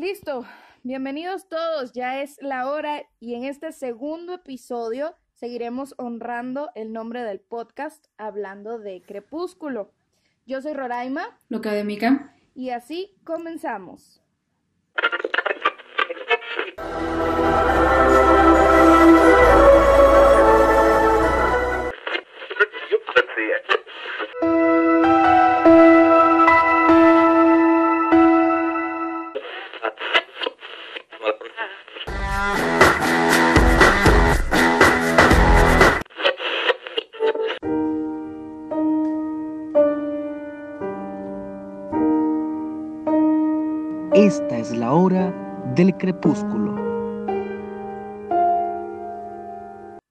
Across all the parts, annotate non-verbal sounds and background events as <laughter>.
Listo, bienvenidos todos, ya es la hora y en este segundo episodio seguiremos honrando el nombre del podcast hablando de Crepúsculo. Yo soy Roraima. Lo académica. Y así comenzamos. Crepúsculo.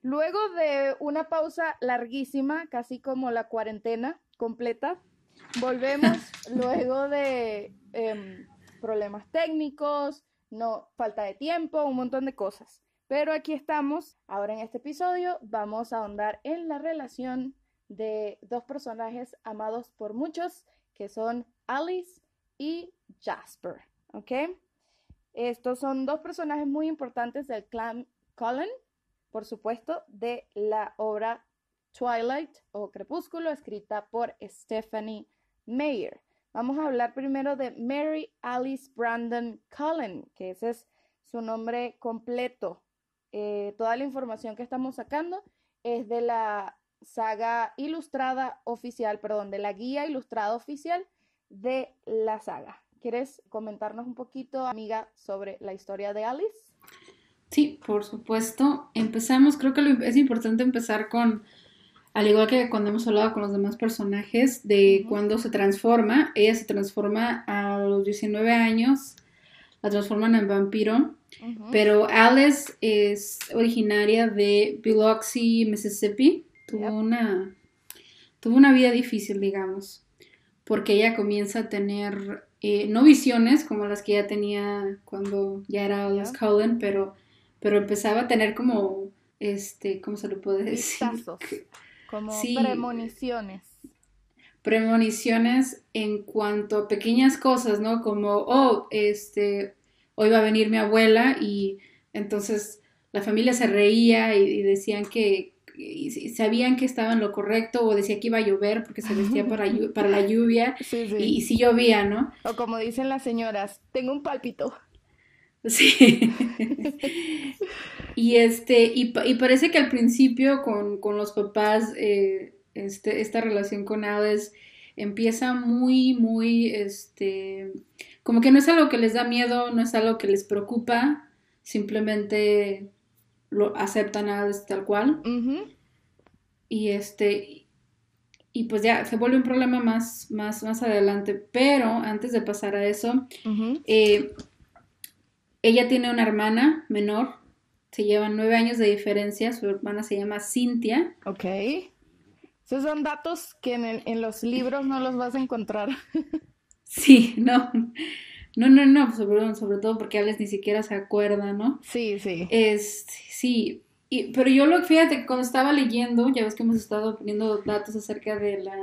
Luego de una pausa larguísima, casi como la cuarentena completa, volvemos <laughs> luego de em, problemas técnicos, no falta de tiempo, un montón de cosas. Pero aquí estamos. Ahora en este episodio vamos a ahondar en la relación de dos personajes amados por muchos, que son Alice y Jasper. ¿Ok? Estos son dos personajes muy importantes del clan Cullen, por supuesto, de la obra Twilight o Crepúsculo, escrita por Stephanie Meyer. Vamos a hablar primero de Mary Alice Brandon Cullen, que ese es su nombre completo. Eh, toda la información que estamos sacando es de la saga ilustrada oficial, perdón, de la guía ilustrada oficial de la saga. ¿Quieres comentarnos un poquito, amiga, sobre la historia de Alice? Sí, por supuesto. Empezamos, creo que es importante empezar con, al igual que cuando hemos hablado con los demás personajes, de cuando se transforma. Ella se transforma a los 19 años, la transforman en vampiro. Pero Alice es originaria de Biloxi, Mississippi. Tuvo, una, tuvo una vida difícil, digamos, porque ella comienza a tener eh, no visiones como las que ya tenía cuando ya era Alice Cullen, pero, pero empezaba a tener como, este, ¿cómo se lo puede decir? <laughs> como premoniciones. Premoniciones en cuanto a pequeñas cosas, ¿no? Como, oh, este, hoy va a venir mi abuela y entonces la familia se reía y decían que, y sabían que estaba en lo correcto o decía que iba a llover porque se vestía para, <laughs> para la lluvia Y, si llovía, ¿no? O como dicen las señoras, tengo un pálpito. Sí. <laughs> y este, y, parece que al principio con, los papás, eh, este, esta relación con Alice empieza muy, muy, este, como que no es algo que les da miedo, no es algo que les preocupa, simplemente lo aceptan a tal cual. Y este, y pues ya se vuelve un problema más, más, más adelante. Pero antes de pasar a eso, eh, ella tiene una hermana menor, se llevan nueve años de diferencia, su hermana se llama Cintia. Ok. Esos son datos que en, en los libros no los vas a encontrar. <laughs> sí, no. No, no, no, sobre, sobre todo porque Alex ni siquiera se acuerda, ¿no? Sí, sí. Es, sí, y, pero yo lo fíjate, cuando estaba leyendo, ya ves que hemos estado poniendo datos acerca de la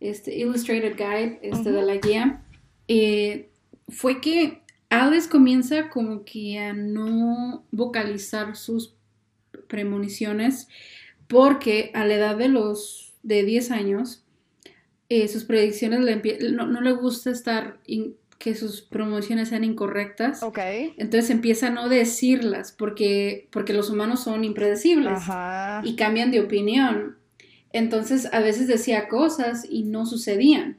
este, Illustrated Guide, este, de la guía, eh, fue que Alice comienza como que a no vocalizar sus premoniciones porque a la edad de los de 10 años, eh, sus predicciones no, no, le gusta estar que sus promociones sean incorrectas. Ok. Entonces empieza a no decirlas porque, porque los humanos son impredecibles y cambian de opinión. Entonces a veces decía cosas y no sucedían.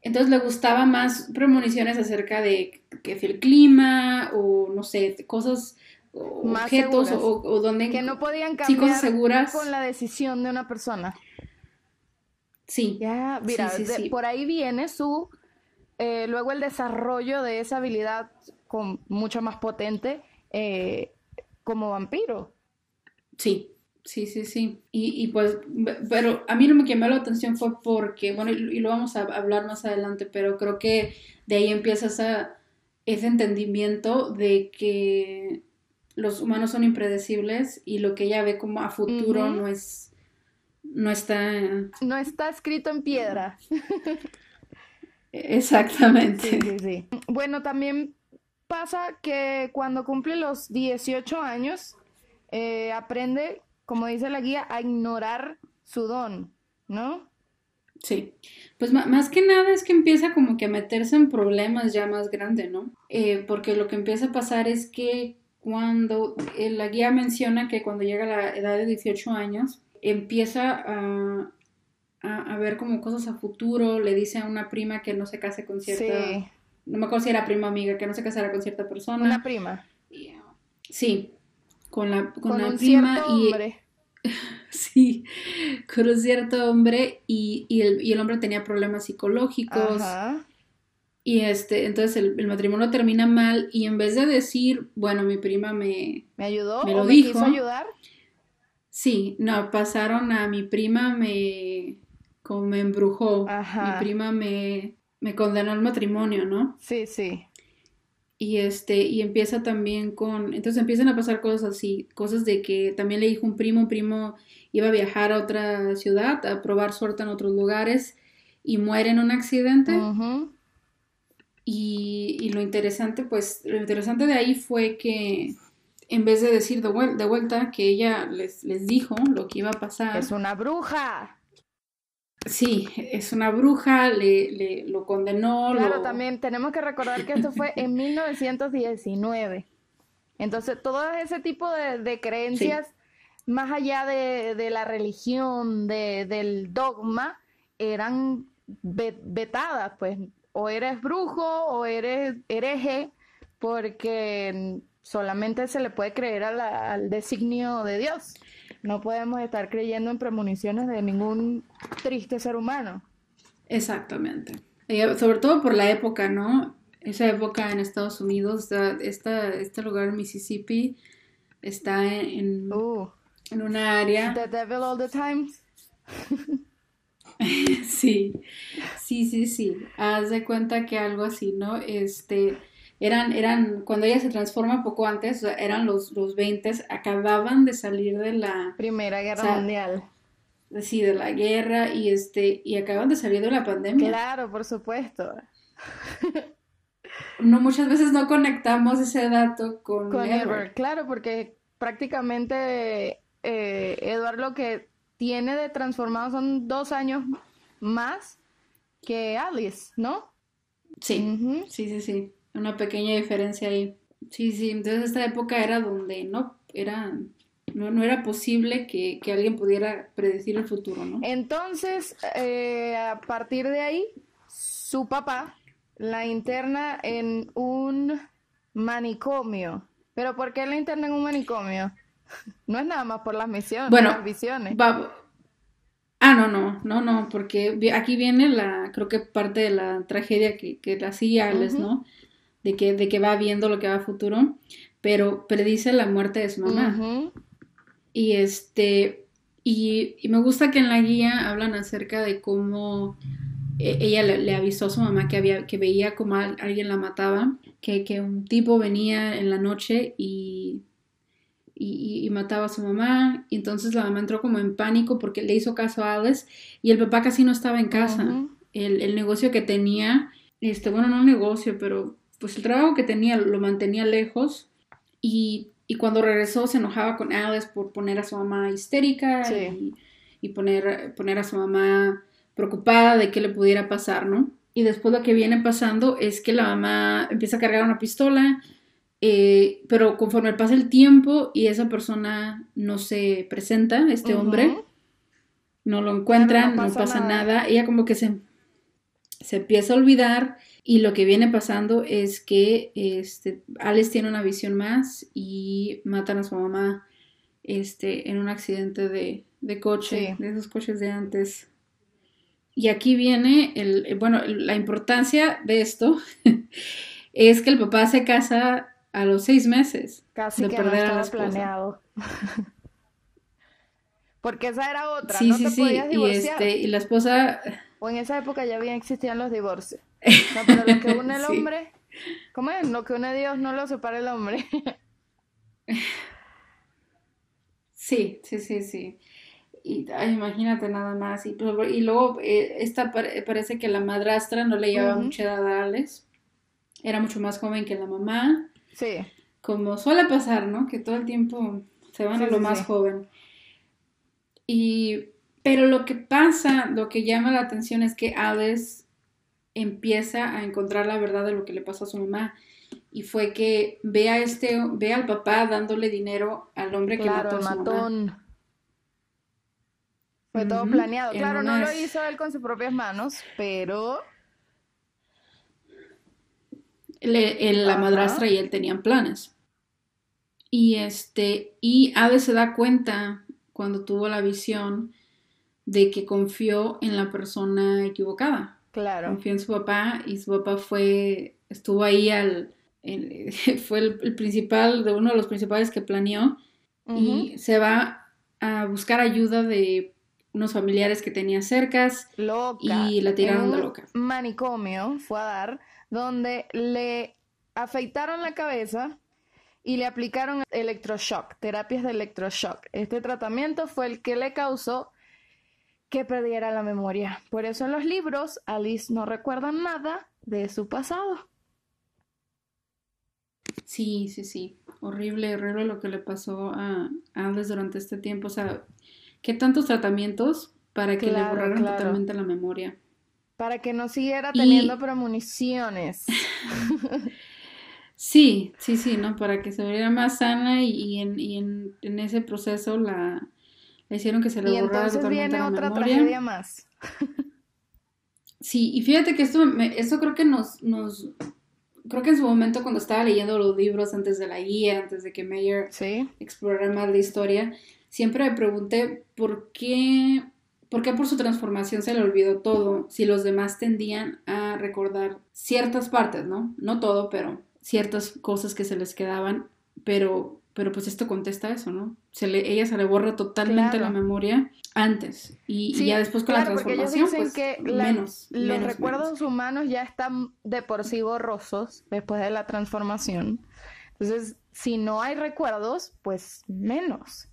Entonces le gustaba más premoniciones acerca de que el clima o no sé, cosas objetos o, donde que no podían cambiar seguras. con la decisión de una persona. Sí. Ya, mira, por ahí viene su eh, luego el desarrollo de esa habilidad con mucho más potente eh, como vampiro. Sí, sí, sí, sí. Y, pues, pero a mí lo que me llamó la atención fue porque, bueno, y, lo vamos a hablar más adelante, pero creo que de ahí empieza ese entendimiento de que los humanos son impredecibles y lo que ella ve como a futuro no es no está no está escrito en piedra <laughs> <laughs> Exactamente. Sí, sí, sí. Bueno, también pasa que cuando cumple los 18 años, eh, aprende, como dice la guía, a ignorar su don, ¿no? Sí, pues más que nada es que empieza como que a meterse en problemas ya más grandes, ¿no? Eh, porque lo que empieza a pasar es que cuando eh, la guía menciona que cuando llega a la edad de 18 años, empieza a, a, ver como cosas a futuro, le dice a una prima que no se case con cierta... No me acuerdo si era prima amiga, que no se casara con cierta persona. Una prima. Sí, con la, con, la prima y... <laughs> sí, con un cierto hombre y, el, hombre tenía problemas psicológicos. Y este, entonces el, matrimonio termina mal y en vez de decir, bueno, mi prima me... ¿Me ayudó? Me lo dijo, quiso ayudar? Sí, no, pasaron a mi prima me... como me embrujó. Mi prima me, me condenó al matrimonio, ¿no? Sí, sí. Y este, y empieza también con, entonces empiezan a pasar cosas así, cosas de que también le dijo un primo, un primo iba a viajar a otra ciudad, a probar suerte en otros lugares y muere en un accidente. y, lo interesante, pues, lo interesante de ahí fue que en vez de decir de, vuelta que ella les, les dijo lo que iba a pasar. Es una bruja. Sí, es una bruja, le, le lo condenó. Claro, también tenemos que recordar que esto fue <laughs> en 1919. Entonces, todo ese tipo de, creencias, más allá de, la religión, de, del dogma, eran vetadas, pues, o eres brujo o eres hereje, porque solamente se le puede creer al designio de Dios. No podemos estar creyendo en premoniciones de ningún triste ser humano. Exactamente. sobre todo por la época, ¿no? Esa época en Estados Unidos, esta, este lugar Mississippi está en, uh. en una área. The devil all the time. <laughs> sí, sí, sí, sí. Haz de cuenta que algo así, ¿no? Este, eran, eran, cuando ella se transforma poco antes, eran los, los 20, acababan de salir de la Primera Guerra Mundial. Sí, de la guerra y este, y acaban de salir de la pandemia. Claro, por supuesto. <laughs> no, muchas veces no conectamos ese dato con, con Edward. Claro, porque prácticamente eh, Edward lo que tiene de transformado son dos años más que Alice, ¿no? Sí, sí, sí, sí una pequeña diferencia ahí. Sí, sí, entonces esta época era donde no era no, no era posible que, alguien pudiera predecir el futuro, ¿no? Entonces, eh, a partir de ahí, su papá la interna en un manicomio. ¿Pero por qué la interna en un manicomio? <laughs> No es nada más por las misiones, bueno, las visiones. Ah, no, no, no, no, porque aquí viene la, creo que parte de la tragedia que, que la hacía Alex, ¿no? De que, de que va viendo lo que va a futuro, pero predice la muerte de su mamá. Y este, y, me gusta que en la guía hablan acerca de cómo e, ella le, avisó a su mamá que, había, que veía como alguien la mataba, que, que, un tipo venía en la noche y, y, mataba a su mamá, y entonces la mamá entró como en pánico porque le hizo caso a Alice y el papá casi no estaba en casa. el, el, negocio que tenía, este, bueno, no un negocio, pero pues el trabajo que tenía lo mantenía lejos y, cuando regresó se enojaba con Alice por poner a su mamá histérica y, poner, poner a su mamá preocupada de qué le pudiera pasar, ¿no? Y después lo que viene pasando es que la mamá empieza a cargar una pistola, eh, pero conforme pasa el tiempo y esa persona no se presenta, este hombre, no lo encuentran, no pasa, nada. ella como que se, se empieza a olvidar y lo que viene pasando es que este, Alice tiene una visión más y matan a su mamá este, en un accidente de, coche, de esos coches de antes. Y aquí viene, el, bueno, la importancia de esto <laughs> es que el papá se casa a los seis meses Casi de perder a la planeado. <laughs> Porque esa era otra, sí, no sí, te sí. podías divorciar. Y, este, y la esposa... O en esa época ya bien existían los divorcios. No, pero lo que <laughs> une el hombre, ¿cómo es? Lo que une a Dios no lo separa el hombre. <laughs> sí, sí, sí, sí. Y imagínate nada más. Y, y luego eh, esta parece que la madrastra no le llevaba mucha edad a Alex. Era mucho más joven que la mamá. Sí. Como suele pasar, ¿no? Que todo el tiempo se van Sí, a lo sí, más sí. joven. Y, pero lo que pasa, lo que llama la atención es que Alice empieza a encontrar la verdad de lo que le pasó a su mamá. Y fue que ve a este, ve al papá dándole dinero al hombre que mató a su mamá. matón. Fue todo planeado. en Claro, no lo hizo él con sus propias manos, pero Le- el- la madrastra y él tenían planes. Y este, y Ave se da cuenta cuando tuvo la visión de que confió en la persona equivocada. Claro. Confió en su papá y su papá fue, estuvo ahí al, <laughs> fue el, el principal, de uno de los principales que planeó y se va a buscar ayuda de unos familiares que tenía cercas Loca. y la tiraron En de loca. manicomio fue a dar donde le afeitaron la cabeza y le aplicaron electroshock, terapias de electroshock. Este tratamiento fue el que le causó que perdiera la memoria. Por eso en los libros Alice no recuerda nada de su pasado. Sí, sí, sí. Horrible, horrible lo que le pasó a Alice durante este tiempo. O sea, ¿qué tantos tratamientos para que le borraran claro. totalmente la memoria? Para que no siguiera Y- teniendo premoniciones. <laughs> Sí, sí, sí, ¿no? Para que se viera más sana y, y en, y en, en ese proceso la, hicieron que se le Y borrara entonces totalmente viene la otra memoria. tragedia más. Sí, y fíjate que esto, me- esto creo que nos, nos, creo que en su momento cuando estaba leyendo los libros antes de la guía, antes de que Meyer Sí. explorara más la historia, siempre me pregunté por qué, por qué por su transformación se le olvidó todo, si los demás tendían a recordar ciertas partes, ¿no? No todo, pero ciertas cosas que se les quedaban, pero, pero pues esto contesta eso, ¿no? Se le, ella se le borra totalmente Claro. la memoria antes y, ya después con claro, la porque ellos transformación, dicen pues que la- menos, los menos, recuerdos menos. humanos ya están de por sí borrosos después de la transformación. Entonces, si no hay recuerdos, pues menos.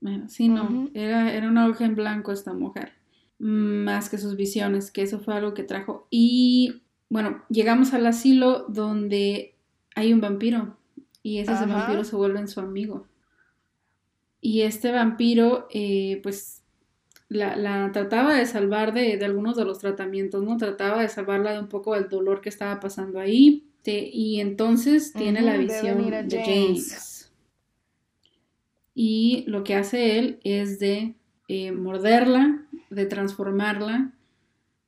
Bueno, sí, no, era, era una hoja en blanco esta mujer, más que sus visiones, que eso fue algo que trajo. Y bueno, llegamos al asilo donde hay un vampiro y ese, vampiro se vuelve su amigo. Y este vampiro, eh, pues, la, la trataba de salvar de, de algunos de los tratamientos, ¿no? Trataba de salvarla de un poco del dolor que estaba pasando ahí. Te- y entonces tiene la visión de James. James. Y lo que hace él es de eh, morderla, de transformarla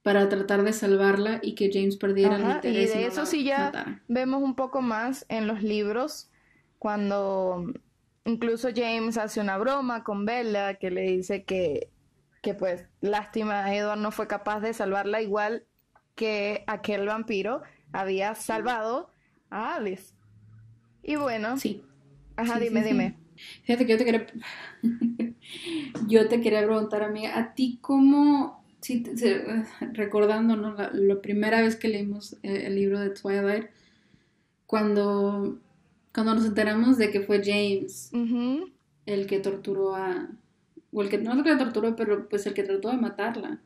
para tratar de salvarla y que James perdiera el Ajá, y interés de no eso sí ya matara. vemos un poco más en los libros, cuando incluso James hace una broma con Bella que le dice que, que pues lástima, Edward no fue capaz de salvarla igual que aquel vampiro había salvado a Alice. Y bueno, Sí. ajá, sí, dime, sí, sí. dime. Fíjate que yo te quería, <laughs> yo te quería preguntar, amiga, ¿a ti cómo, <laughs> recordando, ¿no? La, la primera vez que leímos eh, el libro de Twilight, cuando, cuando nos enteramos de que fue James el que torturó a, o el que, no el que la torturó, pero pues el que trató de matarla,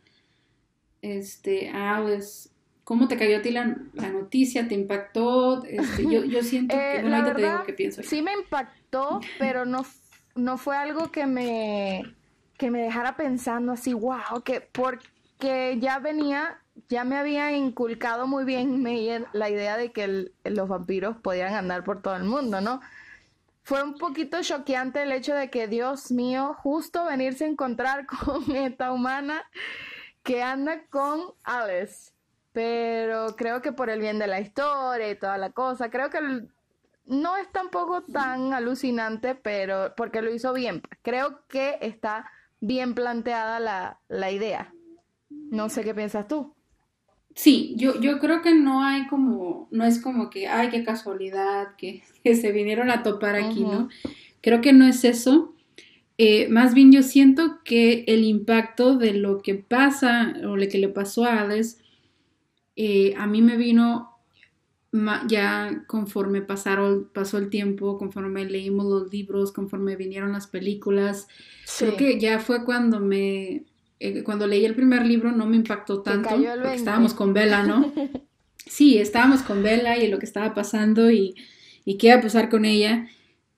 este, a Alice, ¿cómo te cayó a ti la, la noticia? ¿Te impactó? Este, yo, yo <laughs> siento que, Eh, bueno, la ahorita te digo qué pienso sí me impactó, pero no, no fue algo que me, que me dejara pensando así, wow, que porque ya venía, ya me había inculcado muy bien Meyer la idea de que los vampiros podían andar por todo el mundo, ¿no? Fue un poquito choqueante el hecho de que, Dios mío, justo venirse a encontrar <laughs> con esta humana que anda con Alice. Pero creo que por el bien de la historia y toda la cosa, creo que no es tampoco tan alucinante, pero porque lo hizo bien. Creo que está bien planteada la, la idea. No sé qué piensas tú. Sí, yo, yo creo que no hay como, no es como que, ay, qué casualidad, que, <laughs> que se vinieron a topar aquí, ¿no? Creo que no es eso. Eh, más bien yo siento que el impacto de lo que pasa o lo que le pasó a Alice, eh, a mí me vino ya conforme pasaron, pasó el tiempo, conforme leímos los libros, conforme vinieron las películas. Creo que ya fue cuando me, eh, cuando leí el primer libro no me impactó tanto, porque 20. estábamos con Bella, ¿no? <laughs> sí, estábamos con Bella y lo que estaba pasando y, y qué iba a pasar con ella.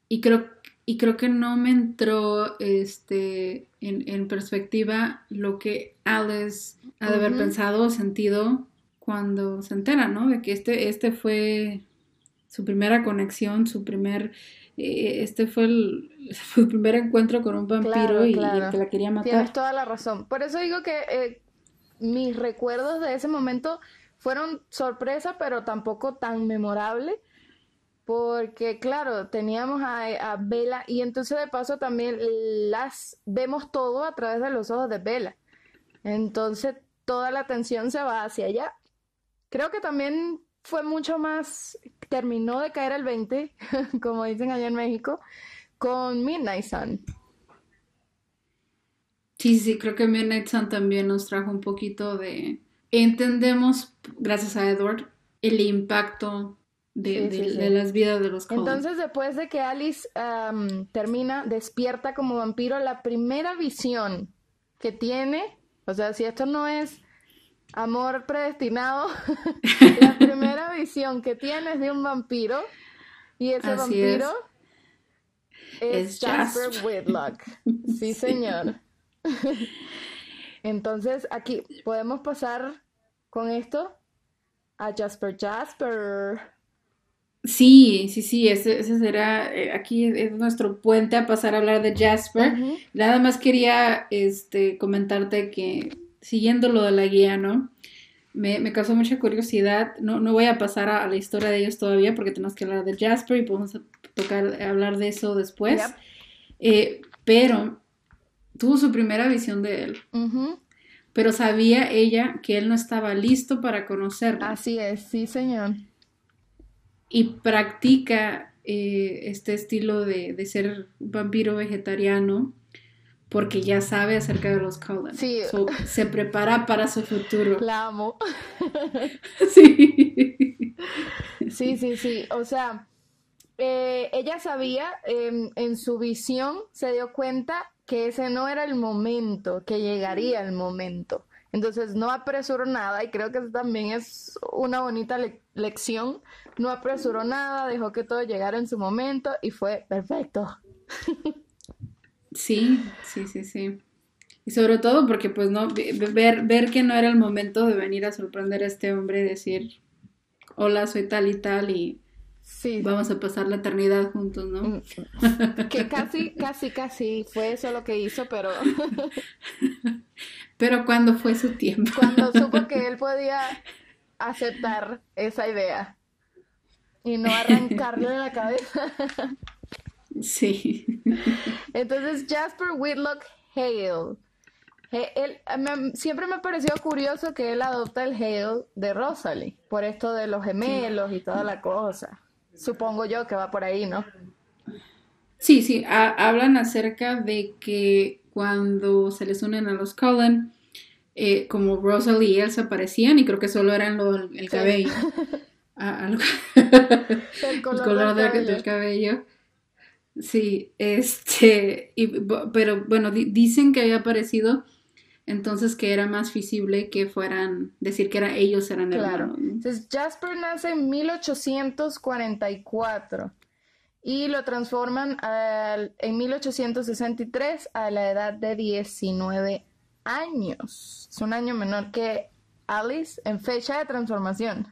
Y creo, y creo que no me entró este, en, en perspectiva lo que Alice ha de haber pensado o sentido cuando se entera, ¿no? De que este, este fue su primera conexión, su primer, eh, este fue el, <laughs> su primer encuentro con un vampiro Claro, y, y claro. el que la quería Tienes matar. toda la razón. Por eso digo que eh, mis recuerdos de ese momento fueron sorpresa, pero tampoco tan memorable. Porque, claro, teníamos a, a Bella y entonces de paso también las vemos todo a través de los ojos de Bella. Entonces toda la atención se va hacia allá. Creo que también fue mucho más, terminó de caer el 20, <laughs> como dicen allá en México, con Midnight Sun. Sí, sí, creo que Midnight Sun también nos trajo un poquito de... Entendemos, gracias a Edward, el impacto de, Sí, de- sí, sí. de las vidas de los Cullen. Entonces, después de que Alice termina, despierta como vampiro, la primera visión que tiene, o sea, si esto no es amor predestinado, <laughs> la primera visión que tiene es de un vampiro, y ese Así vampiro es, Es Jasper. Whitlock. <laughs> Sí, señor. <laughs> Entonces, aquí podemos pasar con esto a Jasper Jasper. Sí, sí, sí, ese, ese será, eh, aquí es, es nuestro puente a pasar a hablar de Jasper. Nada más quería este, comentarte que, siguiendo lo de la guía, ¿no? Me, me causó mucha curiosidad. No, no voy a pasar a, a la historia de ellos todavía porque tenemos que hablar de Jasper y podemos tocar, hablar de eso después. Yep. Eh, pero tuvo su primera visión de él. Pero sabía ella que él no estaba listo para conocerlo. Así es, sí, señor. y practica eh, este estilo de, de ser vampiro vegetariano porque ya sabe acerca de los Cullen. Sí. So, se prepara para su futuro. La amo. <laughs> Sí. Sí, sí, sí. O sea, eh, ella sabía, em, en su visión, se dio cuenta que ese no era el momento, que llegaría el momento. Entonces no apresuró nada y creo que eso también es una bonita le- lección. No apresuró nada, dejó que todo llegara en su momento y fue perfecto. <laughs> Sí, sí, sí, sí. Y sobre todo porque pues no, ve- ver, ver que no era el momento de venir a sorprender a este hombre y decir, hola, soy tal y tal y Sí. vamos a pasar la eternidad juntos, ¿no? Mm, Que casi, casi, casi fue eso lo que hizo, pero <laughs> Pero cuando fue su tiempo. cuando supo que <laughs> él podía aceptar esa idea y no arrancarle la cabeza. Sí. Entonces, Jasper Whitlock Hale. Él- me- siempre me ha parecido curioso que él adopta el Hale de Rosalie, por esto de los gemelos y toda la cosa. Supongo yo que va por ahí, ¿no? Sí, sí, ha- hablan acerca de que cuando se les unen a los Cullen, eh, como Rosalie y él se parecían, y creo que solo eran lo- el Sí. cabello. A- a lo- El el color cabello. del cabello. Sí, este, y, pero bueno, di- dicen que había aparecido, entonces que era más visible que fueran, decir que era, ellos eran Claro. hermanos, ¿no? Entonces, Jasper nace en 1844 y lo transforman al- en 1863 a la edad de 19 años. Es un año menor que Alice en fecha de transformación.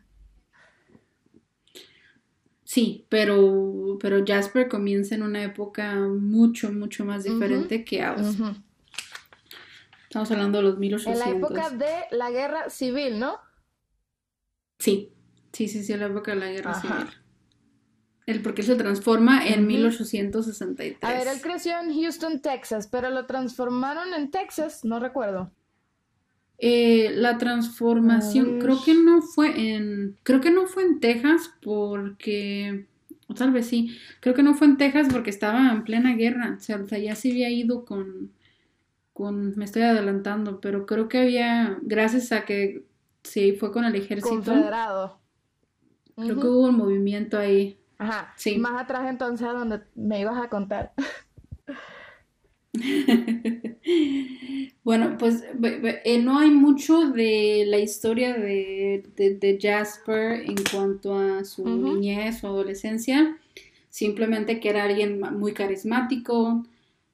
Sí, pero, pero Jasper comienza en una época mucho, mucho más diferente que Alice. Ujú. Estamos hablando de los En 1800. la época de la guerra civil, ¿no? Sí, sí, sí, sí, en la época de la guerra Ajá. civil. Él, porque él se transforma en Ujú. 1863. A ver, él creció en Houston, Texas, pero lo transformaron en Texas, no recuerdo. Eh, la transformación, creo que no fue en, creo que no fue en Texas porque, o tal vez sí, creo que no fue en Texas porque estaba en plena guerra, o sea, o sea, ya se había ido con, con, me estoy adelantando, pero creo que había, gracias a que sí fue con el ejército, Confederado. creo que hubo un movimiento ahí. Ajá. Sí. Más atrás entonces a donde me ibas a contar. <laughs> <laughs> bueno, pues eh, no hay mucho de la historia de, Jasper en cuanto a su niñez o adolescencia. Simplemente que era alguien muy carismático,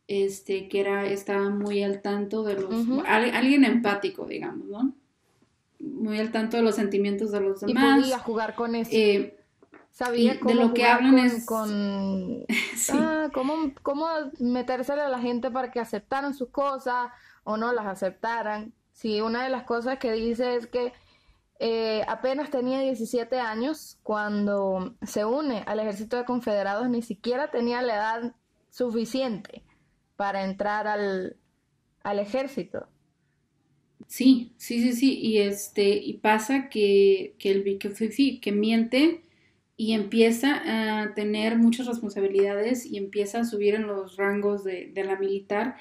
este, que era, estaba muy al tanto de los, alguien empático, digamos, ¿no? Muy al tanto de los sentimientos de los demás. Y podía jugar con eso. Eh, Sabía cómo de lo que hablan con, es... con... <laughs> ah, cómo, cómo metérsele a la gente para que aceptaran sus cosas o no las aceptaran. Sí, una de las cosas que dice es que eh, apenas tenía 17 años cuando se une al ejército de confederados, ni siquiera tenía la edad suficiente para entrar al, al ejército. Sí, sí, sí, sí, y este, y pasa que, que el que, que miente y empieza a tener muchas responsabilidades y empieza a subir en los rangos de, la militar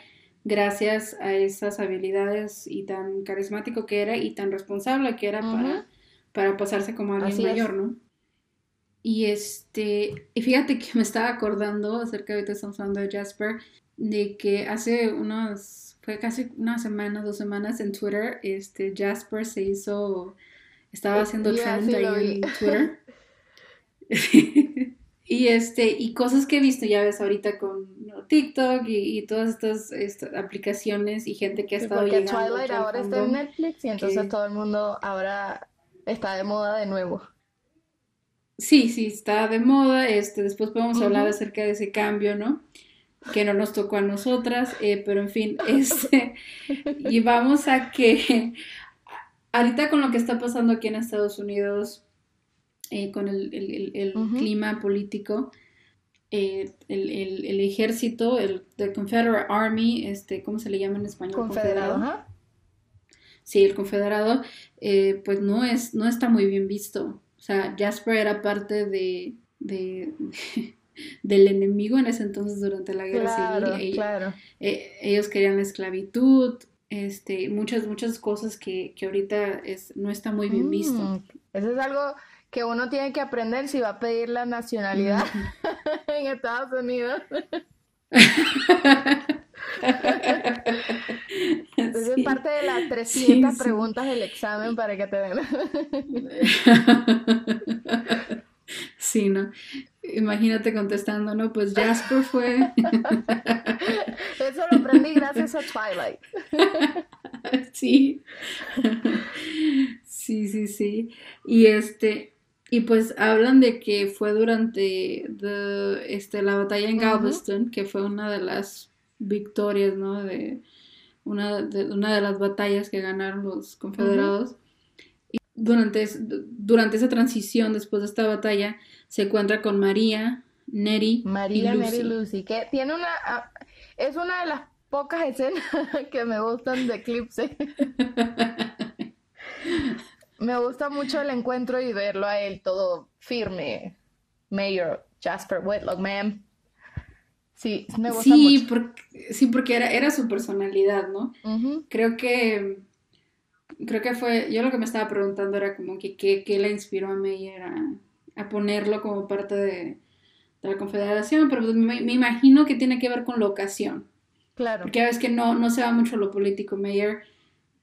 gracias a esas habilidades y tan carismático que era y tan responsable que era para, para pasarse como alguien mayor, ¿no? Y este, y fíjate que me estaba acordando acerca de que estamos hablando de Jasper, de que hace unos, fue casi una semana, dos semanas en Twitter, este, Jasper se hizo, estaba haciendo trend ahí en Twitter. <laughs> <laughs> y este, y cosas que he visto, ya ves, ahorita con TikTok y, todas estas, aplicaciones y gente que ha estado porque Twilight ahora está en Netflix y entonces todo el mundo ahora está de moda de nuevo. Sí, sí, está de moda. Este, después podemos hablar acerca de ese cambio, ¿no? Que no nos tocó a nosotras, eh, pero en fin, <laughs> este, y vamos a que <laughs> ahorita con lo que está pasando aquí en Estados Unidos, eh, con el, clima político, eh, el, ejército, el Confederate Army, este, ¿cómo se le llama en español? Confederado. Sí, el confederado, eh, pues no es, no está muy bien visto. O sea, Jasper era parte de, de, <laughs> del enemigo en ese entonces durante la guerra civil. claro. ellos querían la esclavitud, este, muchas, muchas cosas que, que ahorita es, no está muy bien visto. Mm, eso es algo que uno tiene que aprender si va a pedir la nacionalidad <laughs> en Estados Unidos. Entonces es parte de las 300 preguntas del examen para que te den. <laughs> sí, ¿no? Imagínate contestando, ¿no? Pues Jasper fue. Eso lo aprendí gracias a Twilight. <laughs> sí. Sí, sí, sí. Y este, y pues hablan de que fue durante este, la batalla en Galveston, que fue una de las victorias, ¿no? De una de, una de las batallas que ganaron los confederados. Y durante, durante esa transición, después de esta batalla, se encuentra con María, Neri María, y Lucy. Neri Lucy, que tiene una... Ah, es una de las pocas escenas <laughs> que me gustan de Eclipse. <laughs> Me gusta mucho el encuentro y verlo a él todo firme. Mayor Jasper Whitlock, ma'am. Sí, me gusta sí, Porque, sí, porque era, era su personalidad, ¿no? Creo que creo que fue, yo lo que me estaba preguntando era como que qué la inspiró a Mayer a, ponerlo como parte de, la confederación, pero pues me, imagino que tiene que ver con la ocasión. Claro. Porque a veces que no, no se va mucho lo político, Mayer.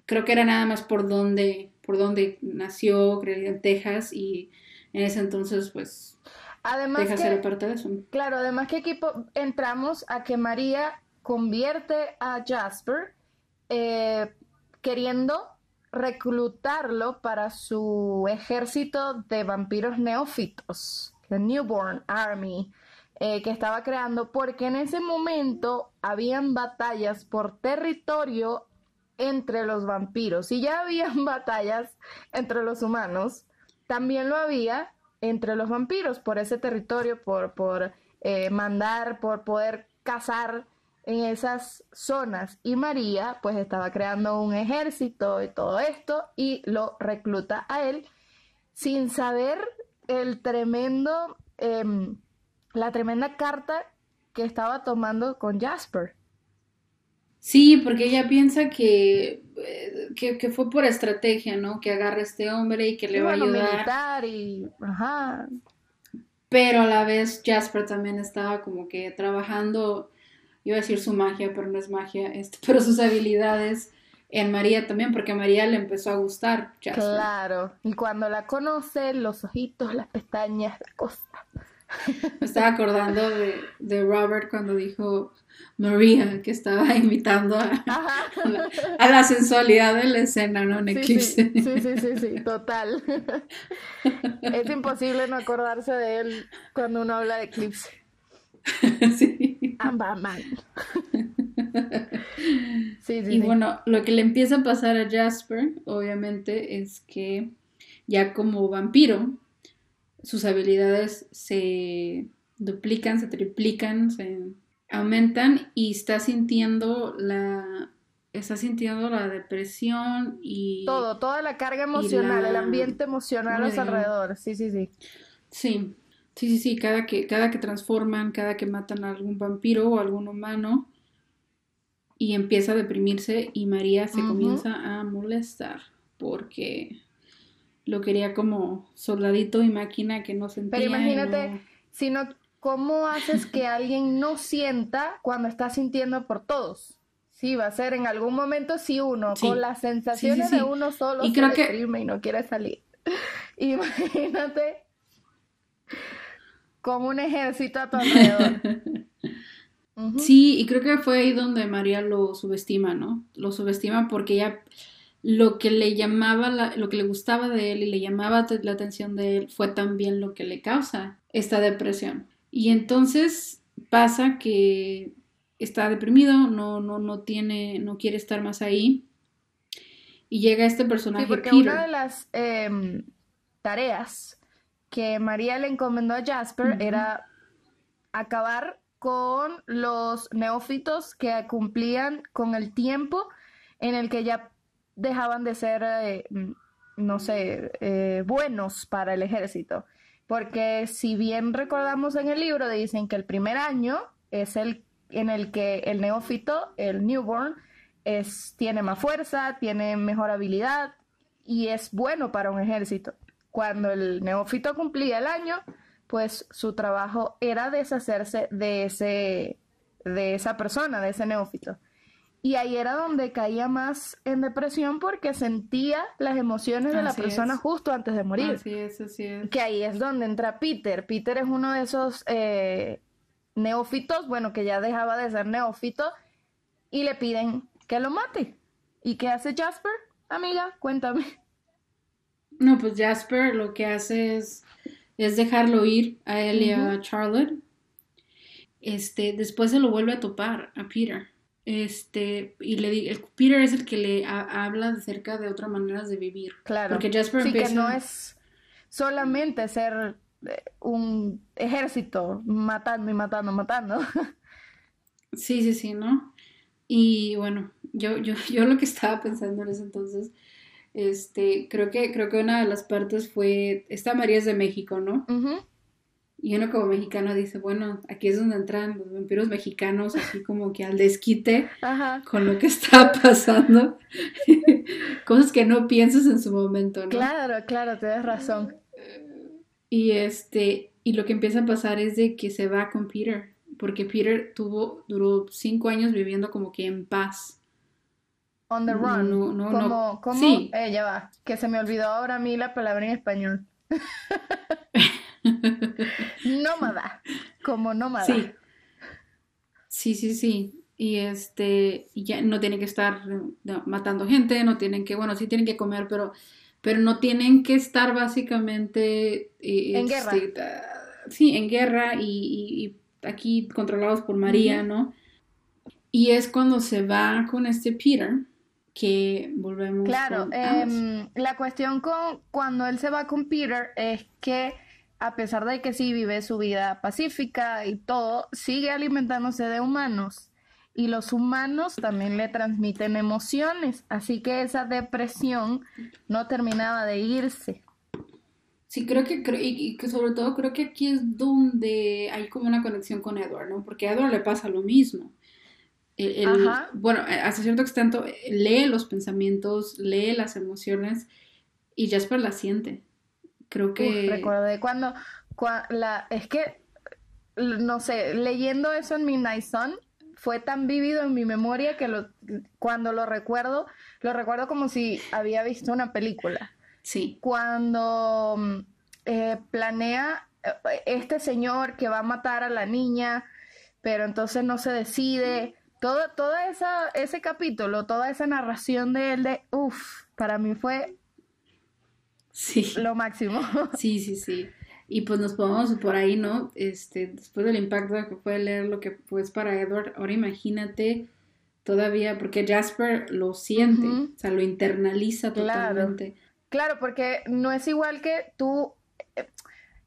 Creo que era nada más por dónde, por donde nació, creció en Texas y en ese entonces pues además Texas era parte de eso. Claro, además que equipo entramos a que María convierte a Jasper eh, queriendo reclutarlo para su ejército de vampiros neófitos, the Newborn Army, eh, que estaba creando, porque en ese momento habían batallas por territorio entre los vampiros. Si ya habían <laughs> batallas entre los humanos, también lo había entre los vampiros por ese territorio, por, por eh, mandar, por poder cazar en esas zonas. Y María pues estaba creando un ejército y todo esto y lo recluta a él sin saber el tremendo, em, la tremenda carta que estaba tomando con Jasper. Sí, porque ella piensa que, eh, que, fue por estrategia, ¿no? Que agarre a este hombre y que le va a ayudar. y... Ajá. Pero a la vez Jasper también estaba como que trabajando iba a decir su magia, pero no es magia, este, <laughs> pero sus habilidades en María también, porque a María le empezó a gustar Jasper. Claro, y cuando la conoce, los ojitos, las pestañas, la cosa. Me estaba acordando de, de Robert cuando dijo María, que estaba <laughs> imitando a, a, la, a, la, sensualidad de la escena, ¿no? En Eclipse. Sí, sí, sí, sí, sí, total. es imposible no acordarse de él cuando uno habla de Eclipse. <laughs> Sí. Ambaman. Sí, sí, y bueno, lo que le empieza a pasar a Jasper, obviamente, es que ya como vampiro, sus habilidades se duplican, se triplican, se aumentan y está sintiendo la está sintiendo la depresión y todo, toda la carga emocional, la... el ambiente emocional a su alrededor. Sí, sí, sí. Sí. Sí, sí, sí, cada que cada que transforman, cada que matan a algún vampiro o algún humano y empieza a deprimirse y María se uh -huh. comienza a molestar porque lo quería como soldadito y máquina que no sentía. Pero imagínate, no... si no, ¿cómo <laughs> haces que alguien no sienta cuando está sintiendo por todos? Sí, va a ser en algún momento sí uno, sí. con las sensaciones sí, de uno solo y creo que... y no quiere salir. <laughs> Imagínate como un ejército a tu alrededor. <laughs> uh -huh. Sí, y creo que fue ahí donde María lo subestima, ¿no? Lo subestima porque ella lo que le llamaba, la, lo que le gustaba de él y le llamaba la atención de él fue también lo que le causa esta depresión. Y entonces pasa que está deprimido, no, no, no tiene, no quiere estar más ahí. Y llega este personaje. Sí, porque Peter. una de las eh, tareas que María le encomendó a Jasper uh -huh. era acabar con los neófitos que cumplían con el tiempo en el que ya dejaban de ser, eh, no sé, eh, buenos para el ejército. Porque si bien recordamos en el libro, dicen que el primer año es el en el que el neófito, el newborn, es, tiene más fuerza, tiene mejor habilidad y es bueno para un ejército. Cuando el neófito cumplía el año, pues su trabajo era deshacerse de, ese, de esa persona, de ese neófito. Y ahí era donde caía más en depresión porque sentía las emociones de así la persona es. justo antes de morir. Así es, así es. Que ahí es donde entra Peter. Peter es uno de esos eh, neófitos, bueno, que ya dejaba de ser neófito, y le piden que lo mate. ¿Y qué hace Jasper? Amiga, cuéntame. No, pues Jasper lo que hace es, es dejarlo ir a él y uh -huh. a Charlotte. Este, después se lo vuelve a topar a Peter. Este, y le dice, Peter es el que le ha, habla acerca de otras maneras de vivir. Claro. Porque Jasper sí, empieza... que no es solamente ser eh, un ejército matando y matando, matando. <laughs> Sí, sí, sí, ¿no? Y bueno, yo, yo, <laughs> yo lo que estaba pensando en ese entonces, este, creo que, creo que una de las partes fue, esta María es de México, ¿no? Uh -huh. Y uno como mexicano dice, bueno, aquí es donde entran los vampiros mexicanos, así como que al desquite Ajá. con lo que está <laughs> pasando. <laughs> Cosas que no piensas en su momento, ¿no? Claro, claro, tienes razón. Y este, y lo que empieza a pasar es de que se va con Peter, porque Peter tuvo, duró cinco años viviendo como que en paz. On the run. No, no, como, no. Sí. eh, ya va, que se me olvidó ahora a mí la palabra en español. <laughs> nómada, como nómada. Sí. Sí, sí, sí. Y este, ya no tienen que estar matando gente, no tienen que, bueno, sí tienen que comer, pero, pero no tienen que estar básicamente eh, en este, guerra. Sí, en guerra y, y, y aquí controlados por María, uh -huh. ¿no? Y es cuando se va con este Peter que volvemos. Claro, eh, la cuestión con cuando él se va con Peter es que a pesar de que sí vive su vida pacífica y todo, sigue alimentándose de humanos. Y los humanos también le transmiten emociones. Así que esa depresión no terminaba de irse. Sí, creo que, y que sobre todo creo que aquí es donde hay como una conexión con Edward, ¿no? Porque a Edward le pasa lo mismo. El, el, bueno, hasta cierto extent lee los pensamientos, lee las emociones y Jasper las siente. Creo que... Uf, recuerdo cuando, cuando la, es que, no sé, leyendo eso en Midnight Sun, fue tan vívido en mi memoria que lo, cuando lo recuerdo, lo recuerdo como si había visto una película. Sí. Cuando mm, eh, planea eh, este señor que va a matar a la niña, pero entonces no se decide. Todo, toda esa, ese capítulo, toda esa narración de él de, uff, para mí fue Sí. lo máximo. <laughs> Sí, sí, sí. Y pues nos ponemos por ahí, ¿no? Este, después del impacto que fue leer lo que pues para Edward, ahora imagínate todavía, porque Jasper lo siente, o sea, lo internaliza Claro. totalmente. Claro, porque no es igual que tú, eh,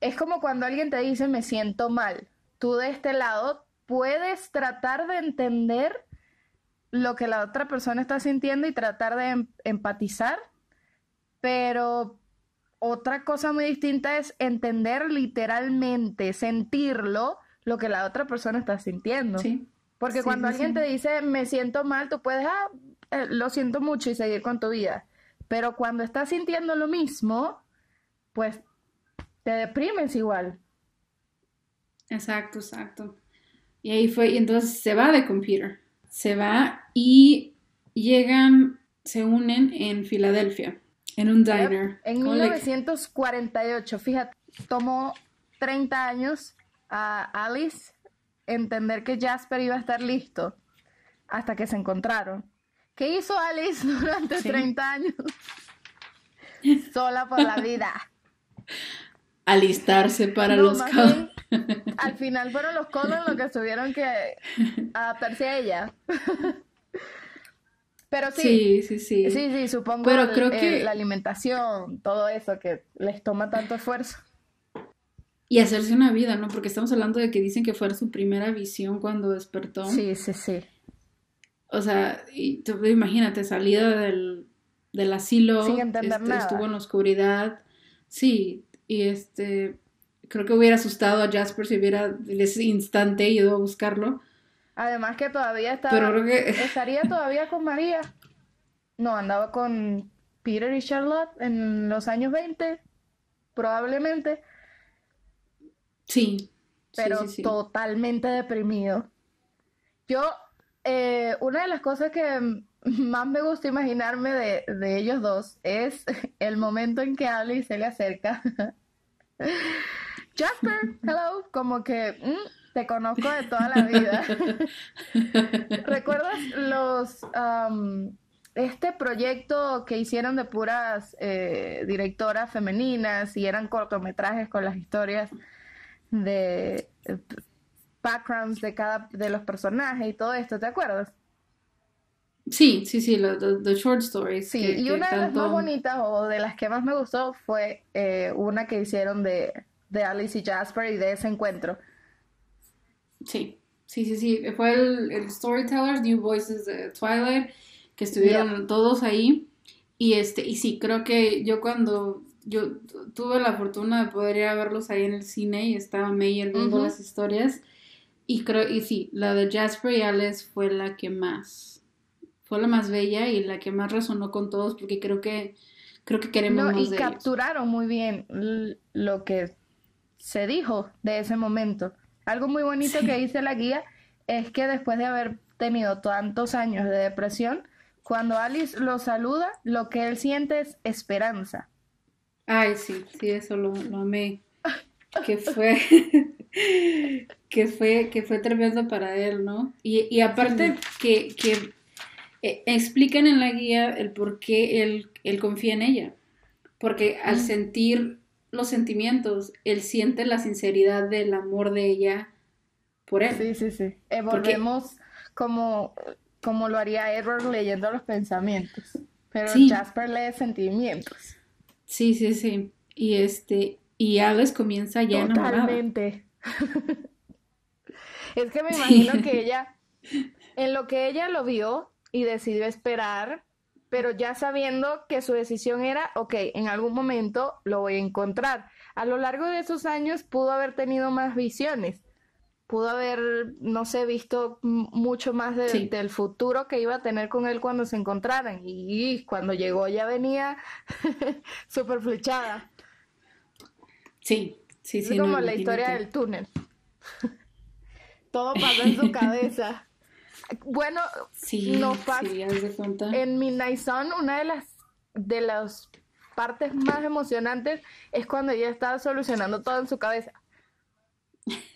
es como cuando alguien te dice me siento mal. Tú de este lado puedes tratar de entender lo que la otra persona está sintiendo y tratar de em- empatizar, pero otra cosa muy distinta es entender literalmente, sentirlo, lo que la otra persona está sintiendo. Sí. Porque Sí, cuando sí, alguien te dice me siento mal, tú puedes, ah, eh, lo siento mucho y seguir con tu vida. Pero cuando estás sintiendo lo mismo, pues te deprimes igual. Exacto, exacto. Y ahí fue, y entonces se va de computer. Se va y llegan, se unen en Filadelfia, en un diner. En ¿Cómo le- 1948, fíjate, tomó 30 años a Alice entender que Jasper iba a estar listo hasta que se encontraron. ¿Qué hizo Alice <laughs> durante Sí. 30 años? <laughs> Sola por la vida. alistarse para No, los bien, al final fueron los Conan los que tuvieron que <laughs> adaptarse a ella. Pero sí, Sí, sí, sí. sí, sí, supongo Pero el- creo el- que- la alimentación, todo eso que les toma tanto esfuerzo. Y hacerse una vida, ¿no? Porque estamos hablando de que dicen que fue su primera visión cuando despertó. Sí, sí, sí. O sea, y tú imagínate, salida del, del asilo, Sin entender este, nada. estuvo en la oscuridad. Sí, y este, creo que hubiera asustado a Jasper si hubiera en ese instante ido a buscarlo. Además que todavía estaba, Pero creo que, <laughs> estaría todavía con María. No, andaba con Peter y Charlotte en los años 20, probablemente, sí, pero sí, sí, sí. totalmente deprimido. Yo, eh, una de las cosas que más me gusta imaginarme de, de ellos dos es <laughs> el momento en que Alice se le acerca. <laughs> Jasper, hello, como que "Mm, te conozco de toda la vida. <laughs> ¿Recuerdas los am, este proyecto que hicieron de puras eh, directoras femeninas y eran cortometrajes con las historias de eh, backgrounds de cada de los personajes y todo esto, ¿te acuerdas? Sí, sí, sí, los short stories. Sí, que- y que una de las más bonitas o de las que más me gustó fue eh, una que hicieron de, de Alice y Jasper y de ese encuentro. Sí, sí, sí, sí. Fue el, el Storytellers, New Voices de Twilight, que estuvieron todos ahí. Y este, y sí, creo que yo cuando yo tu- tuve la fortuna de poder ir a verlos ahí en el cine y estaba Meyer viendo Ujú. las historias. Y creo, y sí, la de Jasper y Alice fue la que más, fue la más bella y la que más resonó con todos, porque creo que, creo que queremos No, más y de ellos. capturaron muy bien lo que se dijo de ese momento. Algo muy bonito Sí. que dice la guía es que después de haber tenido tantos años de depresión, cuando Alice lo saluda, lo que él siente es esperanza. Ay, sí, sí, eso lo, lo amé. <laughs> Que fue, que fue, que fue tremendo para él, ¿no? Y, y aparte que, que eh, explican en la guía el por qué él, él confía en ella. Porque al Mm. sentir los sentimientos, él siente la sinceridad del amor de ella por él. Sí, sí, sí. Eh, Porque- volvemos como, como lo haría Edward leyendo los pensamientos. Pero Sí. Jasper lee sentimientos. Sí, sí, sí. Y este, y Alice comienza ya enamorada. Totalmente. <laughs> Es que me Sí. imagino que <laughs> ella, en lo que ella lo vio y decidió esperar, pero ya sabiendo que su decisión era, ok, en algún momento lo voy a encontrar. A lo largo de esos años pudo haber tenido más visiones, pudo haber, no sé, visto mucho más de- Sí. del futuro que iba a tener con él cuando se encontraran. Y cuando llegó ya venía <laughs> súper flechada. Sí, sí, Es sí, como no, la historia del túnel. <laughs> Todo pasó en su cabeza. Bueno, Sí, no pasa. sí, haz de cuenta. en Midnight Sun, una de las de las partes más emocionantes es cuando ella estaba solucionando todo en su cabeza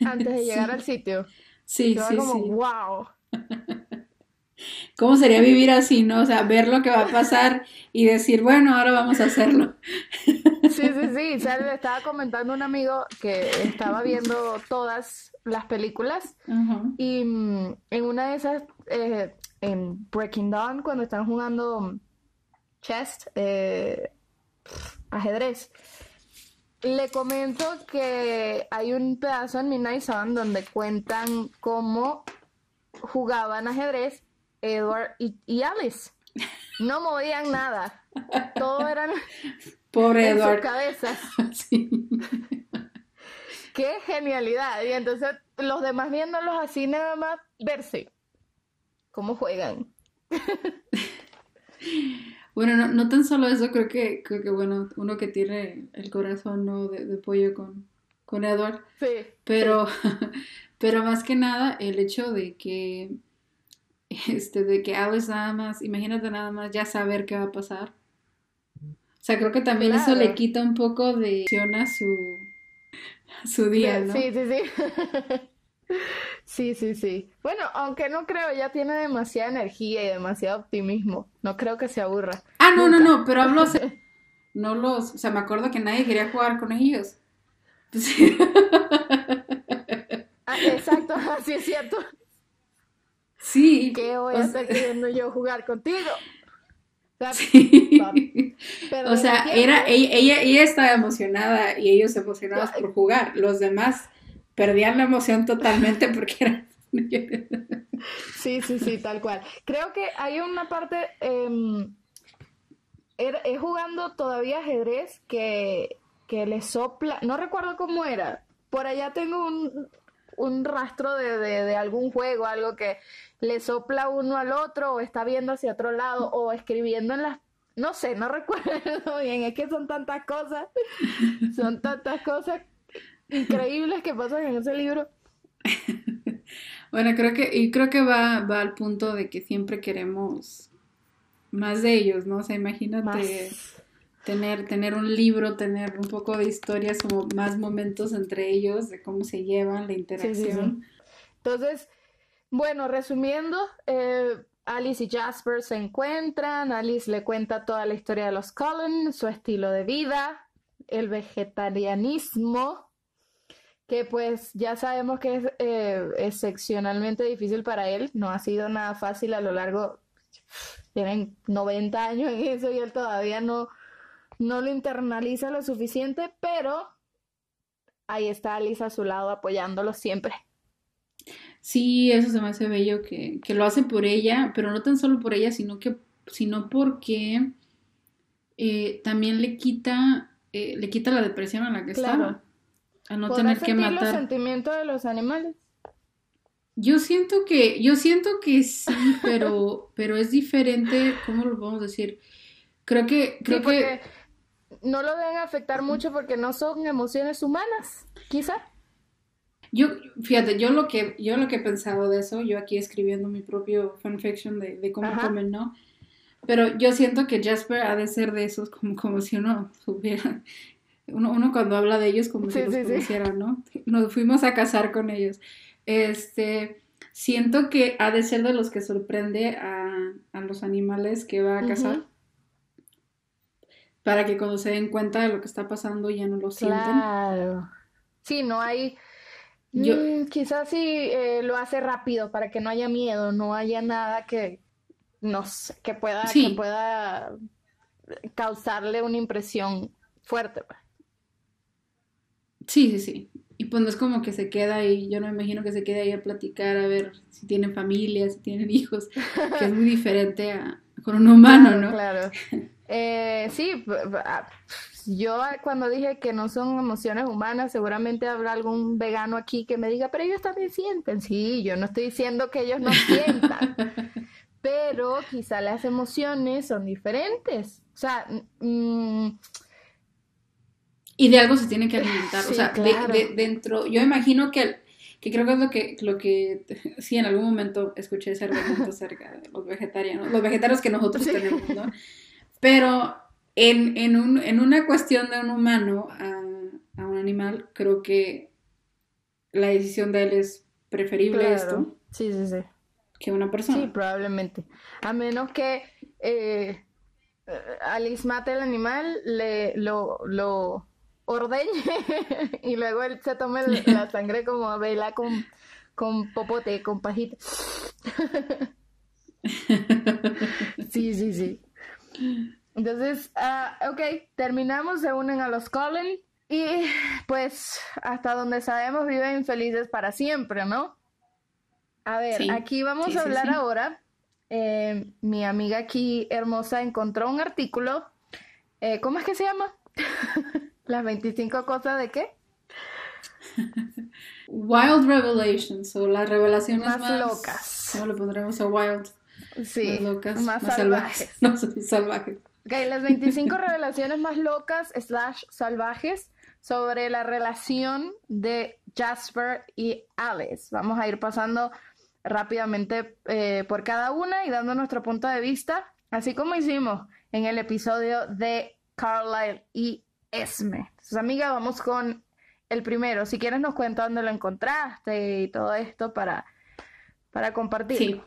antes de <laughs> llegar Sí. al sitio. Sí, Yo sí, como, sí. wow. <laughs> ¿Cómo sería vivir así, no? O sea, ver lo que va a pasar y decir, bueno, ahora vamos a hacerlo. Sí, sí, sí. O sea, le estaba comentando a un amigo que estaba viendo todas las películas y mm, en una de esas, eh, en Breaking Dawn, cuando están jugando chess, eh, ajedrez, le comento que hay un pedazo en Midnight Sun donde cuentan cómo jugaban ajedrez Edward y, y Alice. No movían nada. Todo era Pobre en sus cabezas. <laughs> Sí. ¡Qué genialidad! Y entonces los demás viéndolos así nada más verse cómo juegan. <laughs> Bueno, no, no tan solo eso, creo que, creo que bueno, uno que tiene el corazón ¿no? de, de pollo con, con Edward, Sí, pero, <laughs> pero más que nada el hecho de que, <laughs> este, de que Alice nada más, imagínate nada más ya saber qué va a pasar. O sea, creo que también eso Claro. le quita un poco de a su, a su día, ¿no? Sí, sí, sí. <laughs> Sí, sí, sí. Bueno, aunque no creo, ella tiene demasiada energía y demasiado optimismo. No creo que se aburra. Ah, no, no, Nunca. no, pero hablo, <laughs> no los, o sea, me acuerdo que nadie quería jugar con ellos. Pues, Ah, exacto, así es cierto. Sí, ¿Qué voy o sea- queriendo yo jugar contigo? O sea, <laughs> sí. O sea, era, ella, ella, ella estaba emocionada y ellos emocionados Ya, por jugar. Los demás perdían la emoción totalmente <laughs> porque eran... Sí, sí, sí, tal cual. Creo que hay una parte, em, era- es jugando todavía ajedrez que, que le sopla, no recuerdo cómo era, por allá tengo un, un rastro de, de, de algún juego, algo que le sopla uno al otro o está viendo hacia otro lado o escribiendo en las... No sé, no <laughs> recuerdo bien, es que son tantas cosas, son tantas cosas increíbles que pasan en ese libro. <laughs> Bueno, creo que, y creo que va, va al punto de que siempre queremos más de ellos, ¿no? O sea, imagínate Más. Tener, tener un libro, tener un poco de historias, como más momentos entre ellos, de cómo se llevan, la sí, sí. interacción. Entonces, bueno, resumiendo, eh, Alice y Jasper se encuentran, Alice le cuenta toda la historia de los Cullen, su estilo de vida, el vegetarianismo, que pues ya sabemos que es eh, excepcionalmente difícil para él, no ha sido nada fácil a lo largo, tienen 90 años en eso y él todavía no, no lo internaliza lo suficiente, pero ahí está Alice a su lado apoyándolo siempre. Sí, eso se me hace bello que, que lo hace por ella, pero no tan solo por ella, sino que, sino porque eh, también le quita, eh, le quita la depresión a la que Claro. estaba, a no ¿Podrá tener que los matar. sentimientos de los animales? Yo siento que, yo siento que sí, pero, pero es diferente, ¿cómo lo podemos decir? Creo que, Sí, creo que, no lo deben afectar mucho porque no son emociones humanas, quizá. yo, fíjate, yo lo que, yo lo que he pensado de eso, yo aquí escribiendo mi propio fanfiction de, de cómo Ajá. comen, ¿no? Pero yo siento que Jasper ha de ser de esos, como, como si uno supiera, uno, uno cuando habla de ellos como si los sí, sí. conociera, ¿no? Nos fuimos a casar con ellos. Este, siento que ha de ser de los que sorprende a, a los animales que va a cazar. Para que cuando se den cuenta de lo que está pasando ya no lo sienten. Claro. Sí, no hay... Yo- Mm, quizás sí eh, lo hace rápido para que no haya miedo, no haya nada que, no sé, que pueda, Sí. que pueda causarle una impresión fuerte. pues. Sí, sí, sí. Y pues no es como que se queda ahí, yo no me imagino que se quede ahí a platicar, a ver si tienen familia, si tienen <laughs> hijos, que es muy <laughs> diferente a con un humano, Claro, ¿no? claro. <laughs> Eh, sí, ah, yo cuando dije que no son emociones humanas, seguramente habrá algún vegano aquí que me diga, pero ellos también sienten. Sí, yo no estoy diciendo que ellos no <laughs> sientan, pero quizá las emociones son diferentes. O sea, mm, Y de algo se tiene que alimentar, o sea, de- claro. de- dentro, yo imagino que, que creo que es lo que, lo que <laughs> sí, en algún momento escuché ese argumento acerca de los vegetarianos, los vegetarianos que nosotros tenemos, ¿no? Pero en, en, un, en una cuestión de un humano a, a, un animal, creo que la decisión de él es preferible esto. Sí, sí, sí. Que una persona. Sí, probablemente. A menos que eh, Alice mate el animal, le, lo, lo ordeñe <laughs> y luego él se tome la <laughs> sangre como vela con, con popote, con pajita. <laughs> sí, sí, sí. Entonces, uh, ok, terminamos, se unen a los Cullen y pues hasta donde sabemos viven felices para siempre, ¿no? A ver, aquí vamos a hablar ahora. Eh, mi amiga aquí hermosa encontró un artículo. Eh, ¿Cómo es que se llama? <laughs> Las 25 cosas de qué? <laughs> Wild Revelations, o las revelaciones más, más locas. ¿Cómo le pondremos a wild? Sí, más locas, más, más salvajes. Salvajes. <laughs> Ok, las 25 revelaciones más locas slash salvajes sobre la relación de Jasper y Alice. Vamos a ir pasando rápidamente eh, por cada una y dando nuestro punto de vista, así como hicimos en el episodio de Carlisle y Esme. Entonces, amiga, vamos con el primero. Si quieres nos cuenta dónde lo encontraste y todo esto para, para compartir. Sí.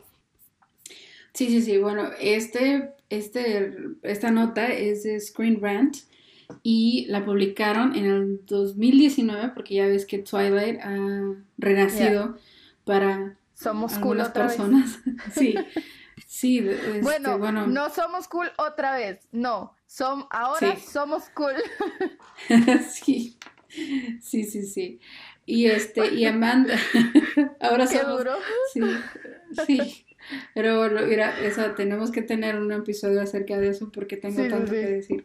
Sí, sí, sí. Bueno, este, este, esta nota es de Screen Rant y la publicaron en el 2019 porque ya ves que Twilight ha renacido para somos cool otra personas. <laughs> <laughs> sí. Sí, este, bueno, bueno, no somos cool otra vez, no, som, ahora somos cool. <laughs> sí, sí, sí, sí. Y este, y Amanda, ahora Qué somos, duro. Sí, sí. Pero mira, eso, tenemos que tener un episodio acerca de eso porque tengo tanto que decir.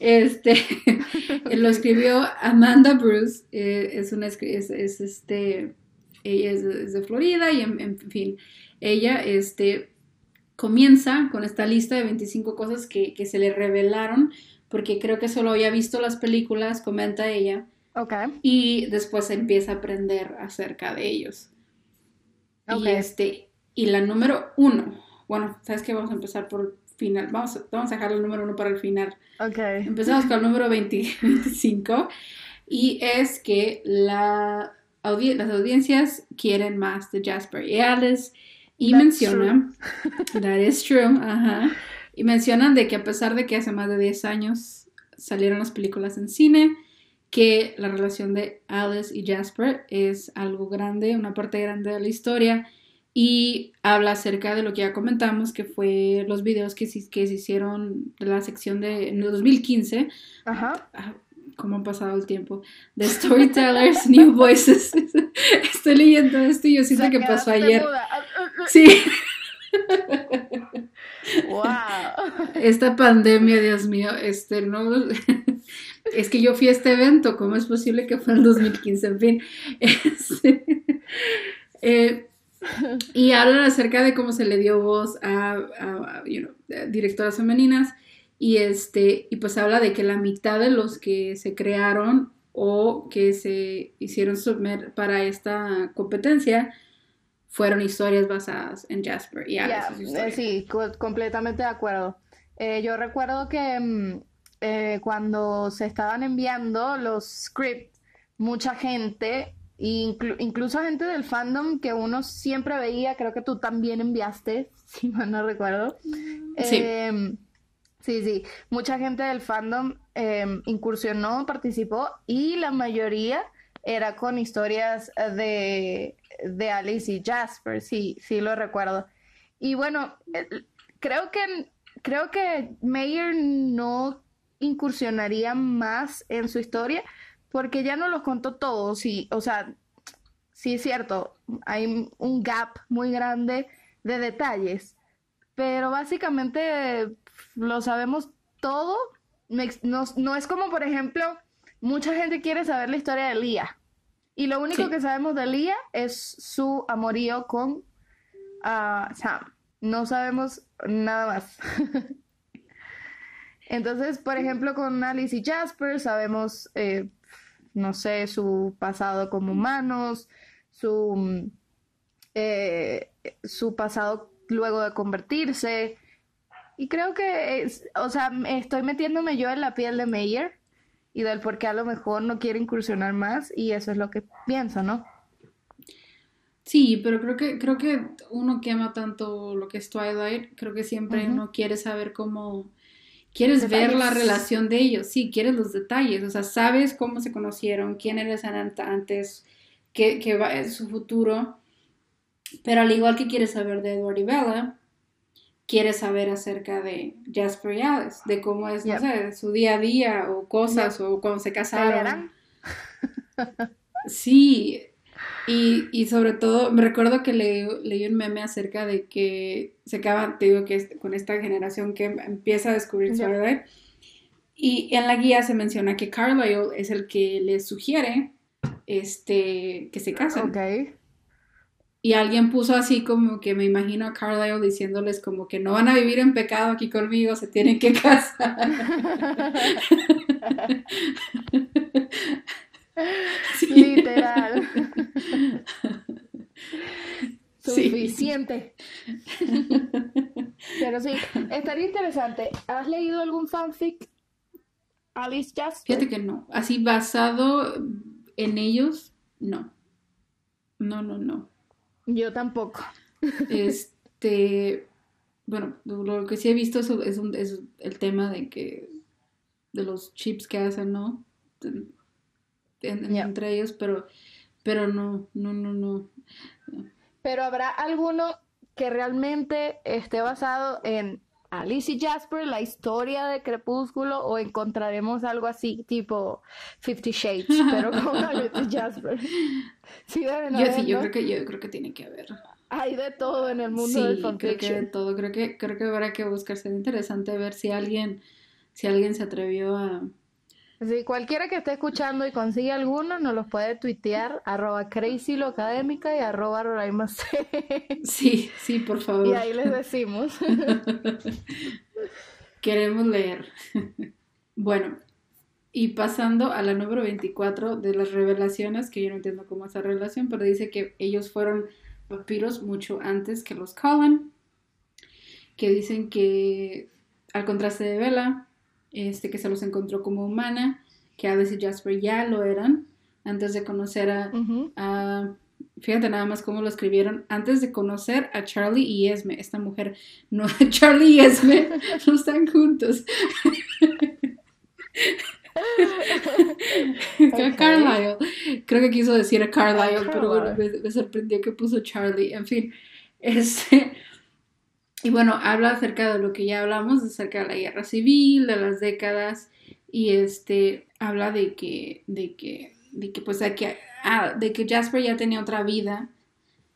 Este, <laughs> <laughs> lo escribió Amanda Bruce, eh, es una, es, es, este, ella es de, Florida y en, fin, ella, este, comienza con esta lista de 25 cosas que, que, se le revelaron porque creo que solo había visto las películas, comenta ella. Ok. Y después empieza a aprender acerca de ellos. Okay. Y este, y la número uno, bueno, ¿sabes qué? Vamos a empezar por el final. Vamos a, vamos a dejar el número uno para el final. Ok. Empezamos con el número 20, 25. <laughs> Y es que la las audiencias quieren más de Jasper y Alice. Y That's menciona, <laughs> that is true, ajá. Y mencionan de que a pesar de que hace más de 10 años salieron las películas en cine, que la relación de Alice y Jasper es algo grande, una parte grande de la historia y habla acerca de lo que ya comentamos, que fue los videos que, que se hicieron de la sección de en 2015. Ajá. ¿Cómo ha pasado el tiempo? The Storytellers, <laughs> New Voices. <laughs> Estoy leyendo esto y yo siento que pasó ayer. <laughs> Sí. wow. Esta pandemia, Dios mío, este no es que yo fui a este evento, ¿cómo es posible que fue en 2015? En fin. Este, eh, y hablan acerca de cómo se le dio voz a, a, you know, directoras femeninas y este y pues habla de que la mitad de los que se crearon o que se hicieron submer para esta competencia fueron historias basadas en Jasper y. Yeah, sí, co completamente de acuerdo. Eh, yo recuerdo que mm, eh, cuando se estaban enviando los scripts, mucha gente Inclu incluso gente del fandom que uno siempre veía, creo que tú también enviaste, <laughs> si mal no recuerdo. Sí. Eh, sí, sí. Mucha gente del fandom eh, incursionó, participó y la mayoría era con historias de, de Alice y Jasper, sí, sí lo recuerdo. Y bueno, creo que creo que Mayer no incursionaría más en su historia, porque ya no los contó todos y, o sea, sí es cierto, hay un gap muy grande de detalles, pero básicamente lo sabemos todo. No, no es como, por ejemplo, mucha gente quiere saber la historia de Lía. Y lo único Sí. que sabemos de Lía es su amorío con ah, Sam. No sabemos nada más. <laughs> Entonces, por ejemplo, con Alice y Jasper sabemos, eh, no sé, su pasado como humanos, su, mm, eh, su pasado luego de convertirse. Y creo que, es, o sea, estoy metiéndome yo en la piel de Meyer y del por qué a lo mejor no quiere incursionar más y eso es lo que pienso, ¿no? Sí, pero creo que, creo que uno que ama tanto lo que es Twilight, creo que siempre Ujú. uno quiere saber cómo, quieres ver la relación de ellos, sí, quieres los detalles, o sea, sabes cómo se conocieron, quién eres antes, qué, qué va es su futuro, pero al igual que quieres saber de Edward y Bella, quieres saber acerca de Jasper y Alice, de cómo es, no sé, su día a día o cosas o cuando se casaron. ¿Pelearán? Sí, y, y sobre todo, me recuerdo que leí, leí un meme acerca de que se acaba, te digo que es- con esta generación que empieza a descubrir Ya. Twilight, y en la guía se menciona que Carlisle es el que les sugiere este, que se casen. Y alguien puso así como que me imagino a Carlisle diciéndoles como que no van a vivir en pecado aquí conmigo, se tienen que casar. <laughs> <laughs> <laughs> Sí. Literal. <laughs> Sí. Suficiente. Pero sí, <laughs> estaría interesante. ¿Has leído algún fanfic? Alice Jasper. Fíjate que no. Así basado en ellos, no. No, no, no. Yo tampoco. Este, bueno, lo que sí he visto es, es, un- es el tema de que, de los chips que hacen, ¿no? En- en- Ya. Entre ellos, pero, pero no, no, no, no. Pero habrá alguno que realmente esté basado en Alice y Jasper, la historia de Crepúsculo, o encontraremos algo así, tipo Fifty Shades, pero con <laughs> Alice y Jasper. Sí, deben Yo haber, sí, yo ¿no? creo que, yo creo que tiene que haber. Hay de todo en el mundo del Sí, creo que de fanfiction. todo. Creo que, creo que habrá que buscar. Sería interesante ver si alguien, si alguien se atrevió a, Sí, cualquiera que esté escuchando y consiga alguno, nos los puede tuitear, arroba crazylocadémica y arroba Roraima C. Sí, sí, por favor. Y ahí les decimos. <laughs> Queremos leer. Bueno, y pasando a la número 24 de las revelaciones, que yo no entiendo cómo es esa relación, pero dice que ellos fueron vampiros mucho antes que los Cullen, que dicen que al contraste de Bella, este que se los encontró como humana, que Alice y Jasper ya lo eran antes de conocer a, fíjate nada más cómo lo escribieron, antes de conocer a Charlie y Esme, esta mujer, no, <laughs> Charlie y Esme <laughs> no están juntos. Ok. Carlisle, creo que quiso decir a Carlisle, Ah, pero bueno, me, me sorprendió que puso Charlie, en fin, este, y bueno, habla acerca de lo que ya hablamos, acerca de la guerra civil, de las décadas, y este, habla de que, de que, de que pues de que, ah, que Jasper ya tenía otra vida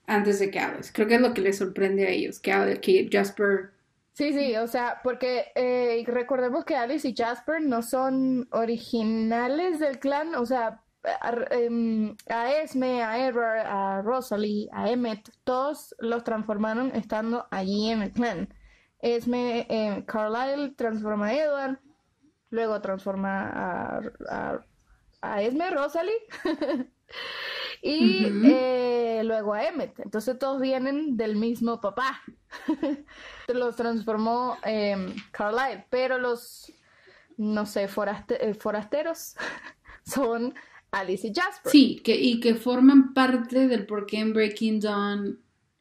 antes de que Alice. Creo que es lo que les sorprende a ellos, que, Ale- que Jasper, Sí, sí, o sea, porque eh, recordemos que Alice y Jasper no son originales del clan, o sea, a, em, a Esme, a Edward, a Rosalie, a Emmett, todos los transformaron estando allí en el clan. Esme, eh, Carlisle transforma a Edward, luego transforma a, a, a Esme, Rosalie, <laughs> y eh, luego a Emmett. Entonces todos vienen del mismo papá. <laughs> los transformó em, Carlisle, pero los, no sé, foraste- eh, forasteros <laughs> son Alice y Jasper. sí, que, y que forman parte del por qué en Breaking Dawn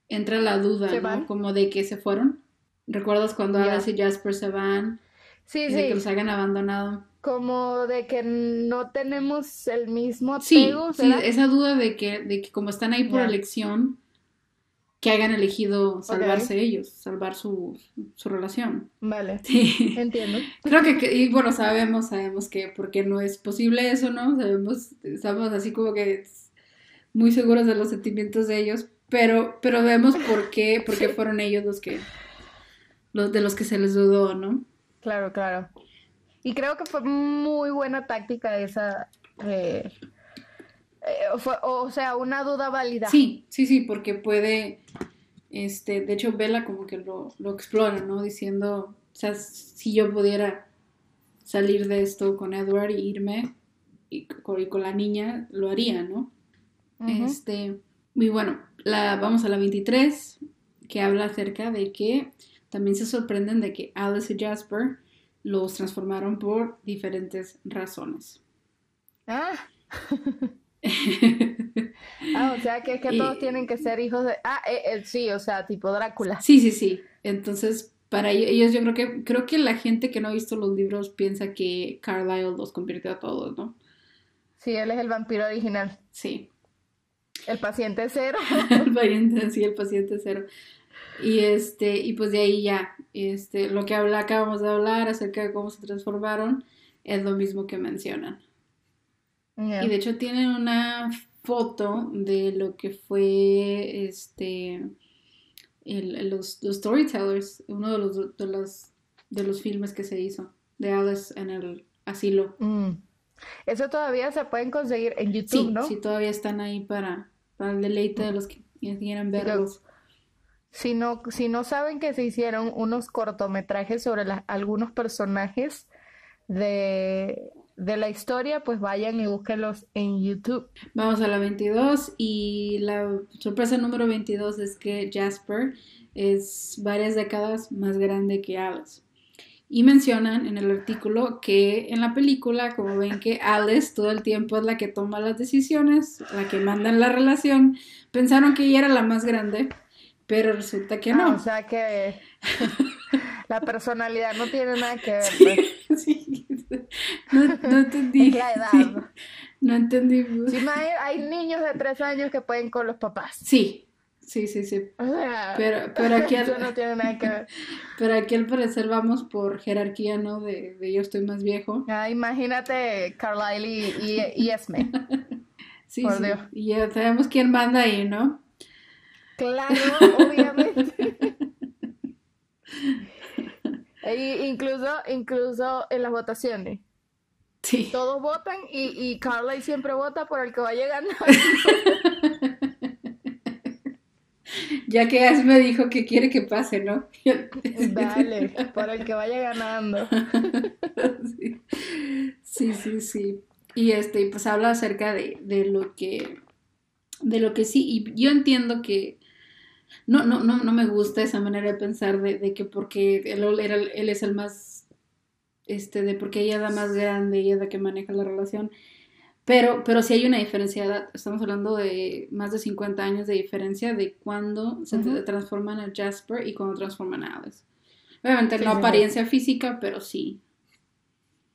entra la duda, ¿Se ¿no? van? Como de que se fueron. ¿Recuerdas cuando. Alice y Jasper se van Sí, y de que sí, los hayan abandonado? como de que no tenemos el mismo Sí, apego, sí, ¿será? esa duda de que, de que como están ahí por elección, que hayan elegido salvarse ellos, salvar su, su relación. Vale, <laughs> Sí. entiendo. Creo que, que- y bueno, sabemos, sabemos que porque no es posible eso, ¿no? Sabemos, estamos así como que muy seguros de los sentimientos de ellos, pero, pero vemos por qué, por qué <laughs> fueron ellos los que, los de los que se les dudó, ¿no? Claro, claro. Y creo que fue muy buena táctica esa. eh, eh, fue- o sea, una duda válida. Sí, sí, sí, porque puede, este, de hecho, Bella como que lo, lo explora, ¿no? Diciendo, o sea, si yo pudiera salir de esto con Edward y irme y con, y con la niña, lo haría, ¿no? Este, Y bueno, la, vamos a la 23, que habla acerca de que también se sorprenden de que Alice y Jasper los transformaron por diferentes razones. Ah. <laughs> <laughs> ah, o sea que es que todos tienen que ser hijos de. Ah, eh, eh, sí, o sea, tipo Drácula. Sí, sí, sí. Entonces, para ellos, yo creo que creo que la gente que no ha visto los libros piensa que Carlyle los convirtió a todos, ¿no? Sí, él es el vampiro original. Sí. El paciente cero. <laughs> el paciente, sí, el paciente cero. Y este, y pues de ahí ya, este, lo que habla, acabamos de hablar acerca de cómo se transformaron, es lo mismo que mencionan. Y de hecho tienen una foto de lo que fue este los, storytellers, uno de los, de los de los filmes que se hizo de Alice en el asilo. Mm. Eso todavía se pueden conseguir en YouTube, ¿no? Sí, todavía están ahí para, para el deleite de los que quieran verlos. Si no, si no saben que se hicieron unos cortometrajes sobre algunos personajes de, de la historia, pues vayan y búsquenlos en YouTube. Vamos a la 22 y la sorpresa número 22 es que Jasper es varias décadas más grande que Alice. Y mencionan en el artículo que en la película, como ven que Alice todo el tiempo es la que toma las decisiones, la que manda en la relación, pensaron que ella era la más grande, pero resulta que no. Ah, o sea que <laughs> la personalidad no tiene nada que ver. Pues. <laughs> Sí, <laughs> No, no, entendí. la edad. No entendí. Sí, hay, niños de tres años que pueden con los papás. Sí, sí, sí, sí. O sea, pero, pero aquí <laughs> eso no tiene nada que ver. <laughs> Pero aquí al parecer vamos por jerarquía, ¿no? De, de yo estoy más viejo. Ah, imagínate Carlyle y, y, Esme. Sí, por Dios. Y ya sabemos quién manda ahí, ¿no? Claro, obviamente. E incluso, incluso en las votaciones. Sí. Todos votan y, y Carly siempre vota por el que va llegando. <laughs> ya que me dijo que quiere que pase, ¿no? <laughs> Dale, <laughs> por el que vaya ganando. sí, sí, sí. Y este, pues habla acerca de, de lo que, de lo que sí, y yo entiendo que no, no, no, no me gusta esa manera de pensar de, que porque él, era, él es el más, este, de porque ella es la más grande, ella es la que maneja la relación. Pero, pero sí hay una diferencia de edad. Estamos hablando de más de 50 años de diferencia de cuando se transforman a Jasper y cuando transforman a Alice. Obviamente no apariencia física, pero sí.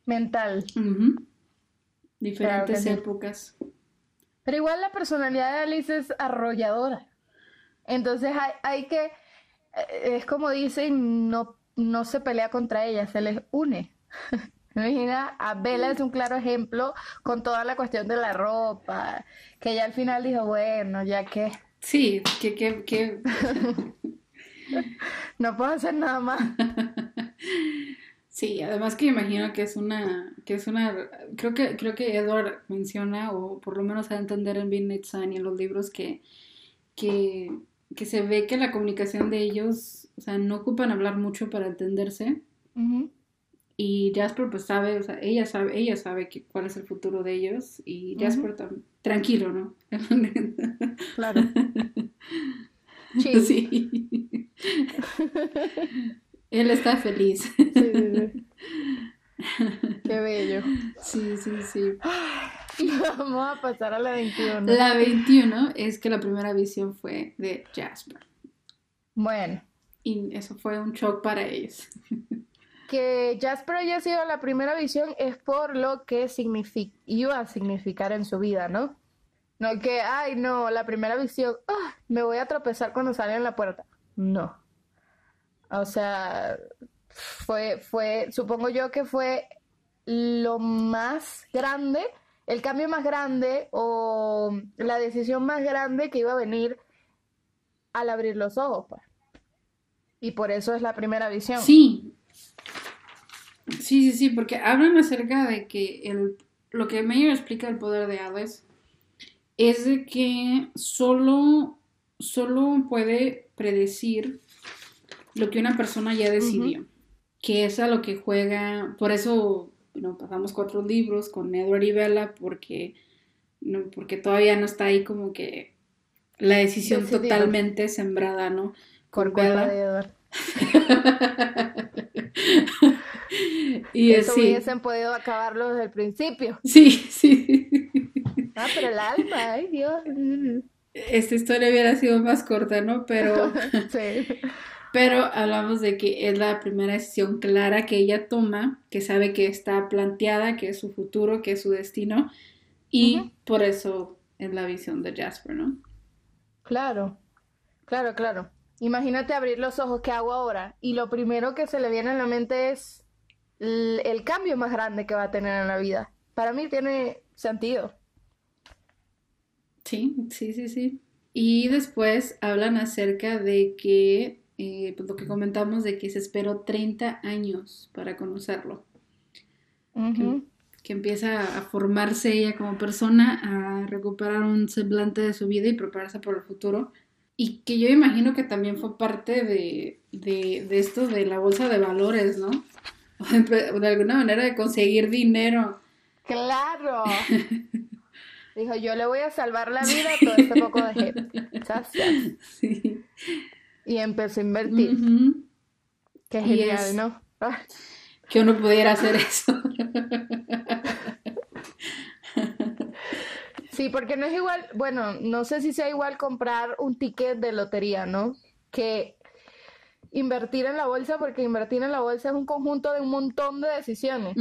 Mental. Diferentes épocas. Pero igual la personalidad de Alice es arrolladora. Entonces hay, hay que, eh, es como dicen, no, no se pelea contra ella, se les une. <laughs> Imagina, a Bella es un claro ejemplo con toda la cuestión de la ropa, que ella al final dijo, bueno, ya que... Sí, que... que, que... <laughs> no puedo hacer nada más. <laughs> Sí, además que imagino que es una, que es una, creo que, creo que Edward menciona, o por lo menos a entender en Midnight Sun y en los libros que, que que se ve que la comunicación de ellos, o sea, no ocupan hablar mucho para entenderse. Y Jasper pues sabe, o sea, ella sabe, ella sabe que, cuál es el futuro de ellos y Jasper tranquilo, ¿no? <laughs> claro. <laughs> Sí. Él está feliz. Sí, sí, Qué bello. Sí, sí, sí. <laughs> Vamos a pasar a la 21. La 21 es que la primera visión fue de Jasper. Bueno. Y eso fue un shock para ellos. <laughs> Que Jasper haya sido la primera visión es por lo que iba a significar en su vida, ¿no? No que, ay, no, la primera visión, ah, me voy a tropezar cuando sale en la puerta. No. O sea, fue, fue, supongo yo que fue lo más grande, el cambio más grande o la decisión más grande que iba a venir al abrir los ojos. Pues. Y por eso es la primera visión. Sí. Sí, sí, sí, porque hablan acerca de que el, lo que Mayer explica el poder de Hades es de que solo, solo puede predecir lo que una persona ya decidió que es a lo que juega, por eso no pasamos cuatro libros con Edward y Bella, porque, no, porque todavía no está ahí como que la decisión totalmente sembrada, ¿no? Edward. <laughs> y Eso hubiesen podido acabarlo desde el principio. Sí, sí. <laughs> Ah, pero el alma, ay Dios. Esta historia hubiera sido más corta, ¿no? Pero. <laughs> sí. Pero hablamos de que es la primera decisión clara que ella toma, que sabe que está planteada, que es su futuro, que es su destino, y por eso es la visión de Jasper, ¿no? Claro, claro, claro. Imagínate abrir los ojos que hago ahora y lo primero que se le viene a la mente es el, cambio más grande que va a tener en la vida. Para mí tiene sentido. Sí, sí, sí, sí. Y después hablan acerca de que, eh, pues lo que comentamos, de que se esperó 30 años para conocerlo. Que, empieza a formarse ella como persona, a recuperar un semblante de su vida y prepararse por el futuro y que yo imagino que también fue parte de, esto de la bolsa de valores, ¿no? <laughs> De alguna manera de conseguir dinero. Claro. <laughs> Dijo, yo le voy a salvar la vida a todo este poco de gente. <laughs> Sí. Y empezó a invertir. Qué genial, ¿no? Que uno pudiera hacer <laughs> eso. Sí, porque no es igual, bueno, no sé si sea igual comprar un ticket de lotería, ¿no? Que invertir en la bolsa, porque invertir en la bolsa es un conjunto de un montón de decisiones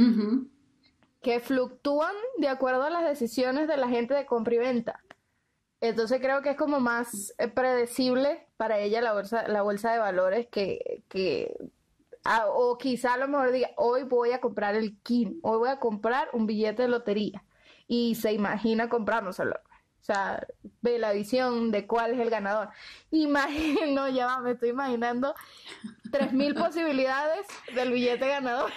que fluctúan de acuerdo a las decisiones de la gente de compra y venta. Entonces creo que es como más eh, predecible para ella la bolsa, la bolsa de valores que, que ah, o quizá a lo mejor diga, hoy voy a comprar el KIN, hoy voy a comprar un billete de lotería y se imagina comprándoselo. O sea, ve la visión de cuál es el ganador. Imagino, <laughs> ya me estoy imaginando 3.000 <laughs> posibilidades del billete ganador.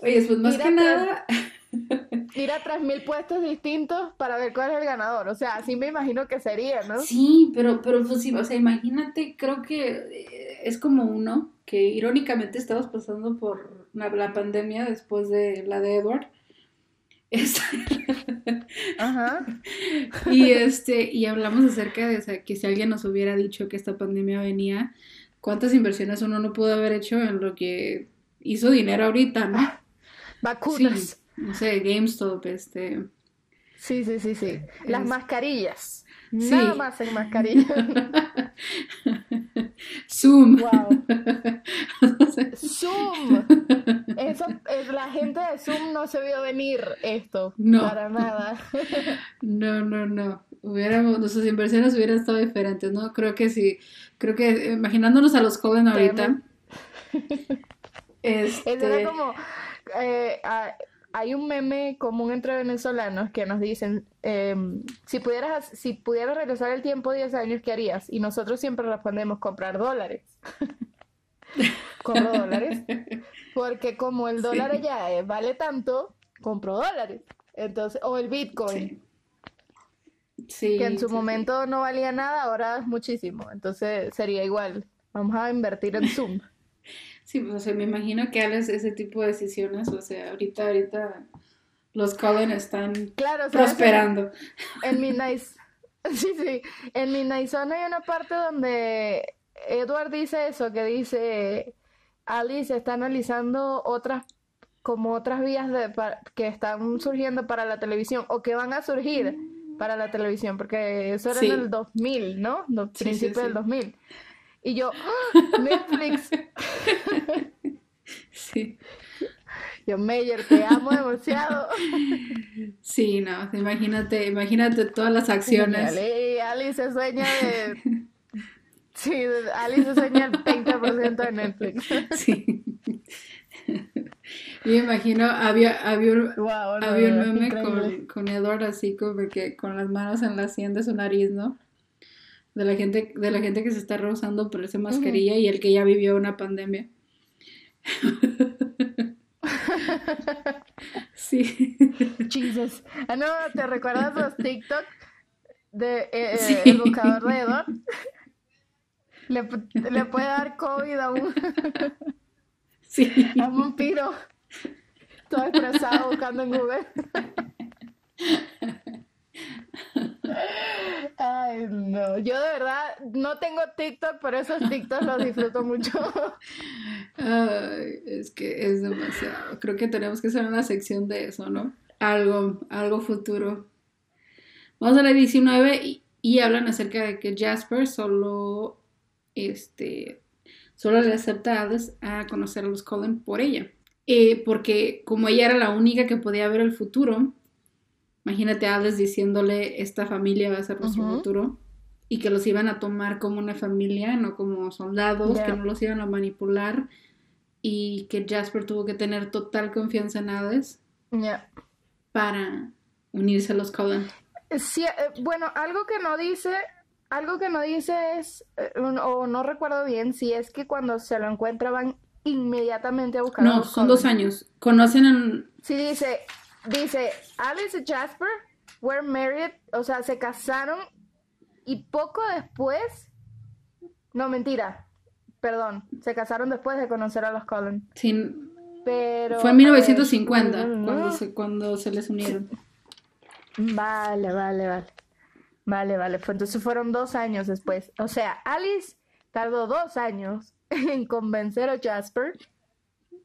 Oye, pues más que nada... <laughs> Ir a 3.000 puestos distintos para ver cuál es el ganador. O sea, así me imagino que sería, ¿no? Sí, pero, pero pues sí, o sea, imagínate, creo que eh, es como uno que irónicamente estamos pasando por la pandemia después de la de Edward <laughs> Ajá. <laughs> Y este, y hablamos acerca de que si alguien nos hubiera dicho que esta pandemia venía, cuántas inversiones uno no pudo haber hecho en lo que hizo dinero ahorita, ¿no? Vacunas. No sé, GameStop, este. Sí, sí, sí, sí. Las mascarillas. Nada más en mascarilla. <laughs> Zoom. Wow. Zoom. Eso, la gente de Zoom no se vio venir esto. No. Para nada. no, no, no. Hubiéramos, nuestras inversiones hubieran estado diferentes, ¿no? Creo que sí. Creo que imaginándonos a los Colen ahorita. este... Era como. Eh, hay un meme común entre venezolanos que nos dicen, em, si, pudieras, si pudieras regresar el tiempo 10 años, ¿qué harías? Y nosotros siempre respondemos, comprar dólares. <laughs> compro dólares. Porque como el dólar ya eh, vale tanto, compro dólares. Entonces, o el Bitcoin. Sí. que en su momento no valía nada, ahora es muchísimo. Entonces sería igual. Vamos a invertir en Zoom. Sí, pues, o sea, me imagino que hagas ese tipo de decisiones, o sea, ahorita, ahorita los Cullen están prosperando. En, mi <laughs> nice, sí, sí, en mi nice zona hay una parte donde Edward dice eso, que dice, Alice está analizando otras como otras vías de, que están surgiendo para la televisión o que van a surgir para la televisión, porque eso era en el 2000, ¿no? Los principios del 2000. Y yo, ¡Ah! Netflix. <laughs> Sí. Yo, Meyer, te amo demasiado. <laughs> Sí, no, imagínate, imagínate todas las acciones. Alice se sueña de... Sí, Alice sueña el 30% de Netflix. <laughs> Sí. Yo imagino, había, había, un, había un meme con, con Edward así como que con las manos en la sien de su nariz, ¿no? De la gente, de la gente que se está rehusando por esa mascarilla y el que ya vivió una pandemia. <laughs> sí. Jesus. Ah, no, ¿te recuerdas los TikTok de eh, eh, <laughs> el buscador de Edward? <laughs> Le, le, puede dar COVID a un, sí. a un vampiro. Todo estresado buscando en Google. Yo de verdad no tengo TikTok, pero esos TikToks los disfruto mucho. Ay, es que es demasiado. Creo que tenemos que hacer una sección de eso, ¿no? Algo, algo futuro. Vamos a la 19 y, y hablan acerca de que Jasper solo, este, solo le acepta a conocer a los Cullen por ella. Eh, porque como ella era la única que podía ver el futuro, imagínate a Alice diciéndole, esta familia va a ser nuestro futuro, y que los iban a tomar como una familia, no como soldados, que no los iban a manipular, y que Jasper tuvo que tener total confianza en Alice Ya. para unirse a los Cullen. Sí, eh, bueno, algo que no dice, algo que no dice es, eh, o no recuerdo bien, si es que cuando se lo encuentran van inmediatamente a buscar a No, los son dos años. Conocen en... Sí, dice, dice, Alice y Jasper were married, o sea, se casaron y poco después, no, mentira, perdón, se casaron después de conocer a los Cullen, sin- pero... Fue en a ver, 1950 no, no, no. cuando se, cuando se les unieron. Vale, vale, vale. Vale, vale. Fue, entonces fueron dos años después. O sea, Alice tardó dos años <laughs> en convencer a Jasper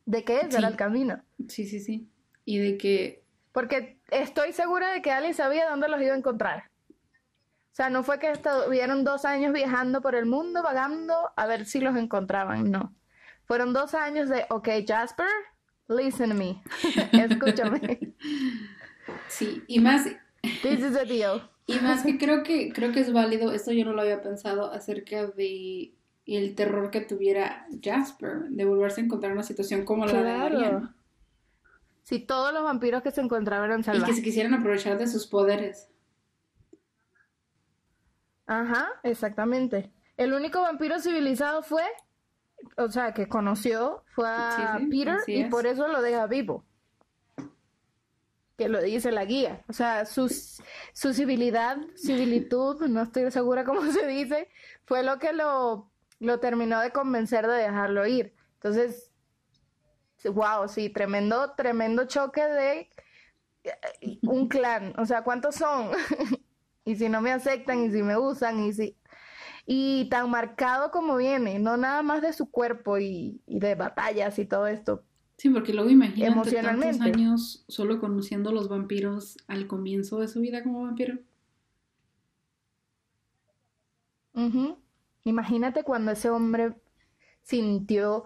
de que ese Sí. era el camino. Sí, sí, sí. Y de que... Porque estoy segura de que Alice sabía dónde los iba a encontrar. O sea, no fue que estuvieron dos años viajando por el mundo, vagando, a ver si los encontraban. No. Fueron dos años de, ok, Jasper, listen to me. <laughs> Escúchame. Sí, y más, This is the deal. y más que creo que creo que es válido, esto yo no lo había pensado acerca de el terror que tuviera Jasper de volverse a encontrar en una situación como la de Claro. Mariana Si todos los vampiros que se encontraban eran y que salvajes. se quisieran aprovechar de sus poderes. Ajá, exactamente. El único vampiro civilizado fue, o sea, que conoció, fue a Sí, sí, Peter y es. por eso lo deja vivo. Que lo dice la guía. O sea, su, su civilidad, civilitud, no estoy segura cómo se dice, fue lo que lo, lo terminó de convencer de dejarlo ir. Entonces, wow, sí, tremendo, tremendo choque de eh, un clan. O sea, ¿cuántos son? <laughs> y si no me aceptan y si me usan y si y tan marcado como viene, no nada más de su cuerpo y, y de batallas y todo esto. Sí, porque luego imagínate tantos Emocionalmente. años solo conociendo a los vampiros al comienzo de su vida como vampiro. Ujú. Imagínate cuando ese hombre sintió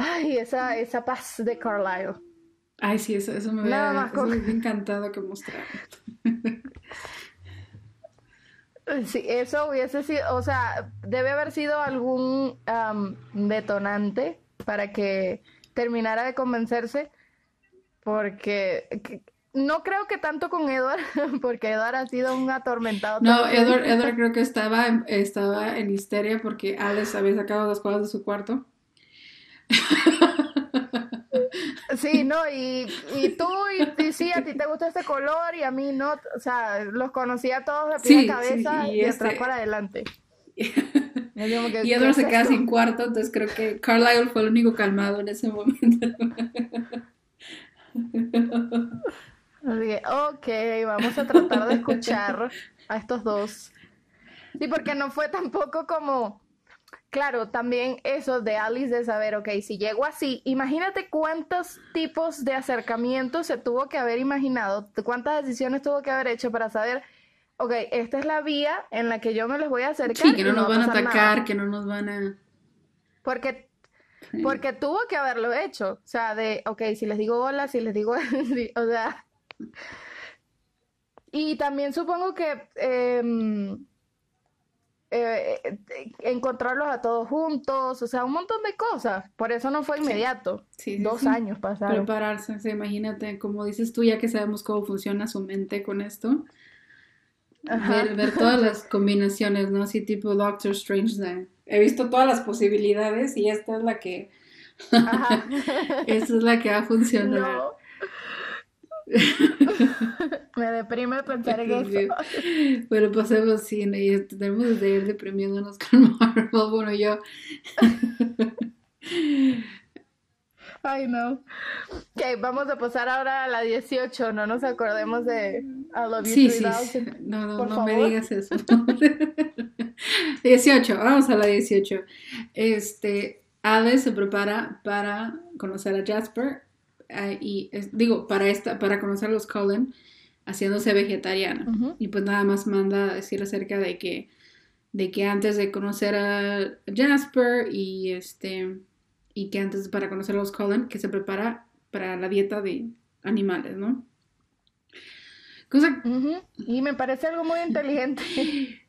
ay, esa, esa paz de Carlisle. Ay, sí, eso, eso me hubiera, encantado que mostraran. <laughs> Sí, eso hubiese sido, o sea, debe haber sido algún am, detonante para que terminara de convencerse, porque que- no creo que tanto con Edward, <laughs> porque Edward ha sido un atormentado. No. Edward, Edward creo que <laughs> estaba, en- estaba en histeria porque Alex había sacado las cosas de su cuarto. Sí, no, y, y tú, y, y sí, a ti te gusta este color y a mí no, o sea, los conocía todos de pie Sí, a cabeza sí, y y, atrás este- para adelante. <laughs> Y yo como que, Y ¿qué Edward se queda sin cuarto, entonces creo que Carlisle fue el único calmado en ese momento. Ok, vamos a tratar de escuchar a estos dos. Sí, porque no fue tampoco como, claro, también eso de Alice de saber, ok, si llego así, imagínate cuántos tipos de acercamientos se tuvo que haber imaginado, cuántas decisiones tuvo que haber hecho para saber, ok, esta es la vía en la que yo me les voy a acercar Sí, que no nos va van a nada. atacar, que no nos van a... Porque, porque tuvo que haberlo hecho. O sea, de, ok, si les digo hola, si les digo, <laughs> o sea. Y también supongo que em, eh, eh, encontrarlos a todos juntos, o sea, un montón de cosas. Por eso no fue inmediato. Sí, sí, Dos sí. años pasaron. Prepararse, imagínate, como dices tú, ya que sabemos cómo funciona su mente con esto, Ajá. ver, ver todas las <laughs> combinaciones, ¿no? Así tipo Doctor Strange, de, he visto todas las posibilidades y esta es la que, Ajá. <laughs> esta es la que va a funcionar. No. <laughs> Me deprime pensar en eso. Bueno, pasemos cine y tenemos de ir deprimiéndonos <laughs> con Marvel, bueno, yo. Ay, no. Ok, vamos a pasar ahora a la 18. No nos acordemos de I Love You Sí, sí, 3000. sí. No, no, por no me digas eso. <laughs> 18, vamos a la 18. Este, Alice se prepara para conocer a Jasper y es- digo, para esta, para conocer a los Cullen haciéndose vegetariana. Y pues nada más manda a decir acerca de que de que antes de conocer a Jasper y este y que antes para conocer a los Cullen que se prepara para la dieta de animales, ¿no? Cosa Y me parece algo muy inteligente. <laughs>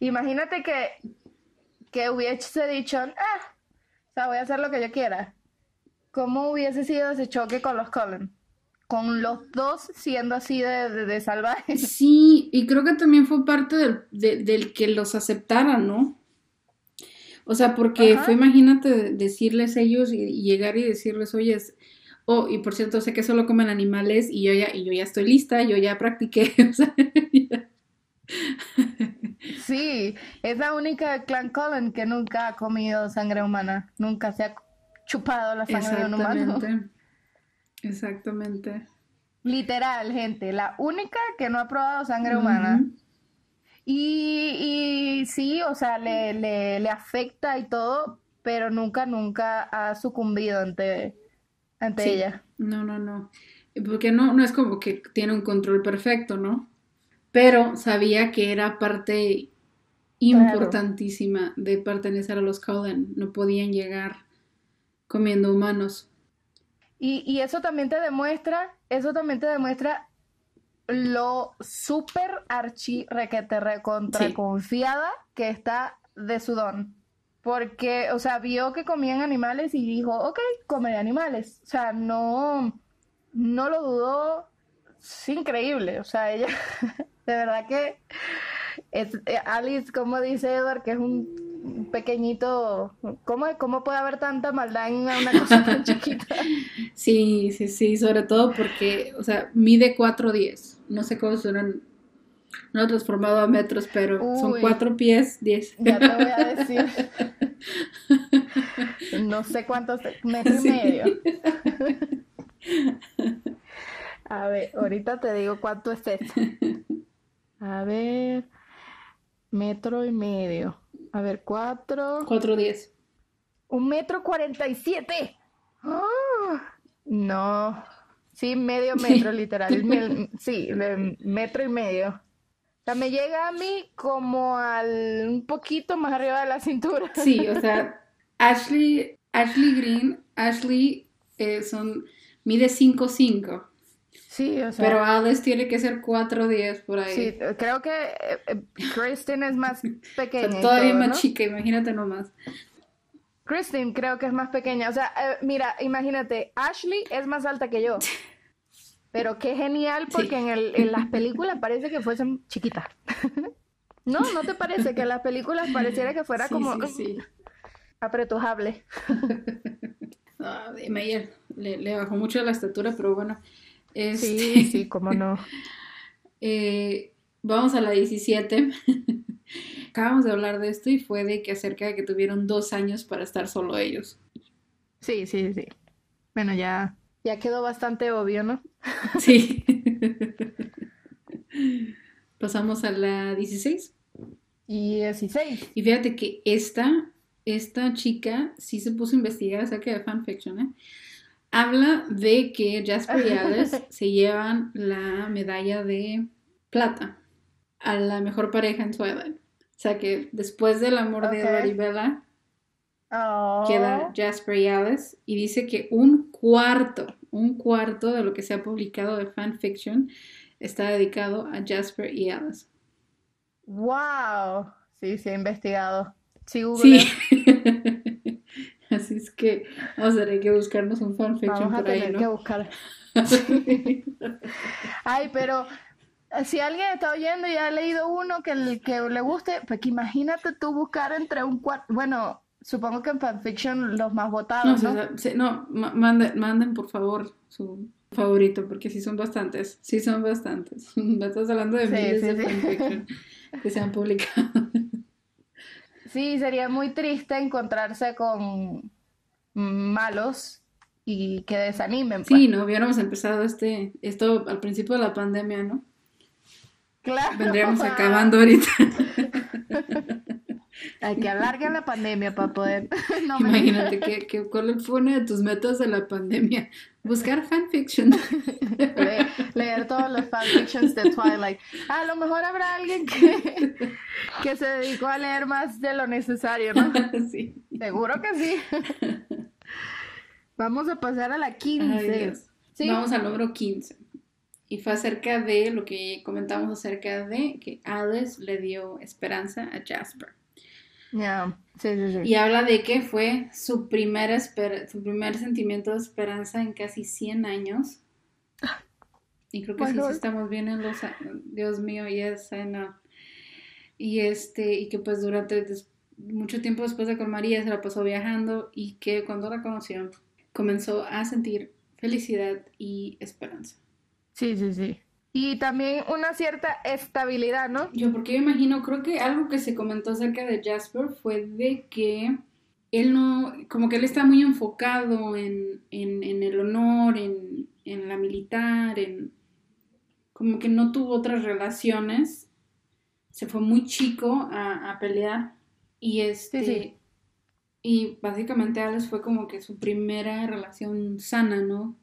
Imagínate que, que hubiese dicho, ah, o sea, voy a hacer lo que yo quiera. ¿Cómo hubiese sido ese choque con los Cullen? Con los dos siendo así de, de, de salvajes. Sí, y creo que también fue parte del, de- del que los aceptaran, ¿no? O sea, porque Ajá. fue, imagínate, decirles ellos y, y llegar y decirles, oye, es- oh, y por cierto, sé que solo comen animales y yo ya, y yo ya estoy lista, yo ya practiqué, <laughs> o sea, ya. Sí, es la única Clan Cullen que nunca ha comido sangre humana. Nunca se ha chupado la sangre de un humano. <laughs> Exactamente. Literal, gente, la única que no ha probado sangre humana. Y, y sí, o sea, le, le, le afecta y todo, pero nunca, nunca ha sucumbido ante, ante Sí. ella. No, no, no. Porque no, no es como que tiene un control perfecto, ¿no? Pero sabía que era parte importantísima de pertenecer a los Cullen. No podían llegar comiendo humanos. Y, y eso también te demuestra, eso también te demuestra lo súper archi requete recontra Sí. confiada que está de su don. Porque, o sea, vio que comían animales y dijo, ok, comeré animales. O sea, no, no lo dudó. Es increíble. O sea, ella, <laughs> de verdad que es, eh, Alice, como dice Edward, que es un pequeñito, ¿cómo, cómo puede haber tanta maldad en una cosa tan <laughs> chiquita? Sí, sí, sí, sobre todo porque, o sea, mide 4'10. No sé cómo suenan. No he transformado a metros, pero son Uy. 4 pies 10. Ya te voy a decir. <laughs> No sé cuántos metros y medio. <laughs> A ver, ahorita te digo cuánto es esto. A ver, metro y medio. A ver, cuatro. 4'10. Un metro cuarenta y siete. ¡Ah! No. Sí, medio metro, <laughs> literal. Sí, metro y medio. O sea, me llega a mí como al un poquito más arriba de la cintura. Sí, o sea, <laughs> Ashley, Ashley Green, Ashley eh, son, mide 5'5", Sí, o sea. pero Alice tiene que ser 4'10 por ahí. Sí, creo que eh, eh, Kristen es más <laughs> O pequeña. sea, todavía todo, más ¿no? chica, imagínate nomás. Kristen creo que es más pequeña. O sea, eh, mira, imagínate, Ashley es más alta que yo. <laughs> Pero qué genial porque Sí. en, el- en las <laughs> películas parece que fuesen chiquitas. ¿No? ¿No te parece que en las películas pareciera que fuera Sí, como sí, sí. apretujable? Ah, Meyer le, le bajó mucho la estatura, pero bueno. Este, Sí, sí, cómo no. <laughs> eh, vamos a la 17. <laughs> Acabamos de hablar de esto y fue de que acerca de que tuvieron dos años para estar solo ellos. Sí, sí, sí. Bueno, ya, ya quedó bastante obvio, ¿no? <laughs> Sí. Pasamos a la 16. Y 16. Y fíjate que esta, esta chica sí se puso a investigar acerca de fanfiction, ¿eh? Habla de que Jasper y Alice <laughs> se llevan la medalla de plata a la mejor pareja en Twilight. O sea que después del amor de Ok. Edward y Bella, Oh. queda Jasper y Alice y dice que un cuarto, un cuarto de lo que se ha publicado de fanfiction está dedicado a Jasper y Alice. Wow. Sí, sí, he investigado. Sí, Google. Sí. <laughs> Así es que vamos a tener que buscarnos un fanfiction Vamos a por ahí, tener que ¿no? buscar. <laughs> Ay, pero si alguien está oyendo y ha leído uno que, el- que le guste, pues que imagínate tú buscar entre un cuarto. Bueno, supongo que en fanfiction los más No, votados, ¿no? no, ma- manden, manden por favor su favorito, porque sí son bastantes, sí son bastantes. <laughs> Estás hablando de Sí, miles sí, de sí. fanfiction que se han publicado. Sí, sería muy triste encontrarse con malos y que desanimen. Sí, no hubiéramos empezado este, esto al principio de la pandemia, ¿no? Claro. Vendríamos acabando ahorita. <laughs> Hay que alargar la pandemia para poder. <laughs> No me- Imagínate que, que cuál fue una de tus metas de la pandemia. Buscar fanfiction. <laughs> Le- leer todos los fanfictions de Twilight. A lo mejor habrá alguien que, que se dedicó a leer más de lo necesario, ¿no? sí. Seguro que sí. Vamos a pasar a la 15. Ay, Dios. Sí. Vamos al número 15. Y fue acerca de lo que comentamos acerca de que Alice le dio esperanza a Jasper. Sí, sí, sí. Y habla de que fue su, primera esper- su primer sentimiento de esperanza en casi 100 años. Y creo que sí, estamos bien en los... Dios mío, yes, I know. Y este, y que pues durante mucho tiempo después de con María se la pasó viajando y que cuando la conoció comenzó a sentir felicidad y esperanza. Sí, sí, sí. Y también una cierta estabilidad, ¿no? Yo, porque yo imagino, creo que algo que se comentó acerca de Jasper fue de que él no, como que él está muy enfocado en, en, en el honor, en, en la militar, en como que no tuvo otras relaciones, se fue muy chico a, a pelear y este, Sí, sí. Y básicamente Alex fue como que su primera relación sana, ¿no?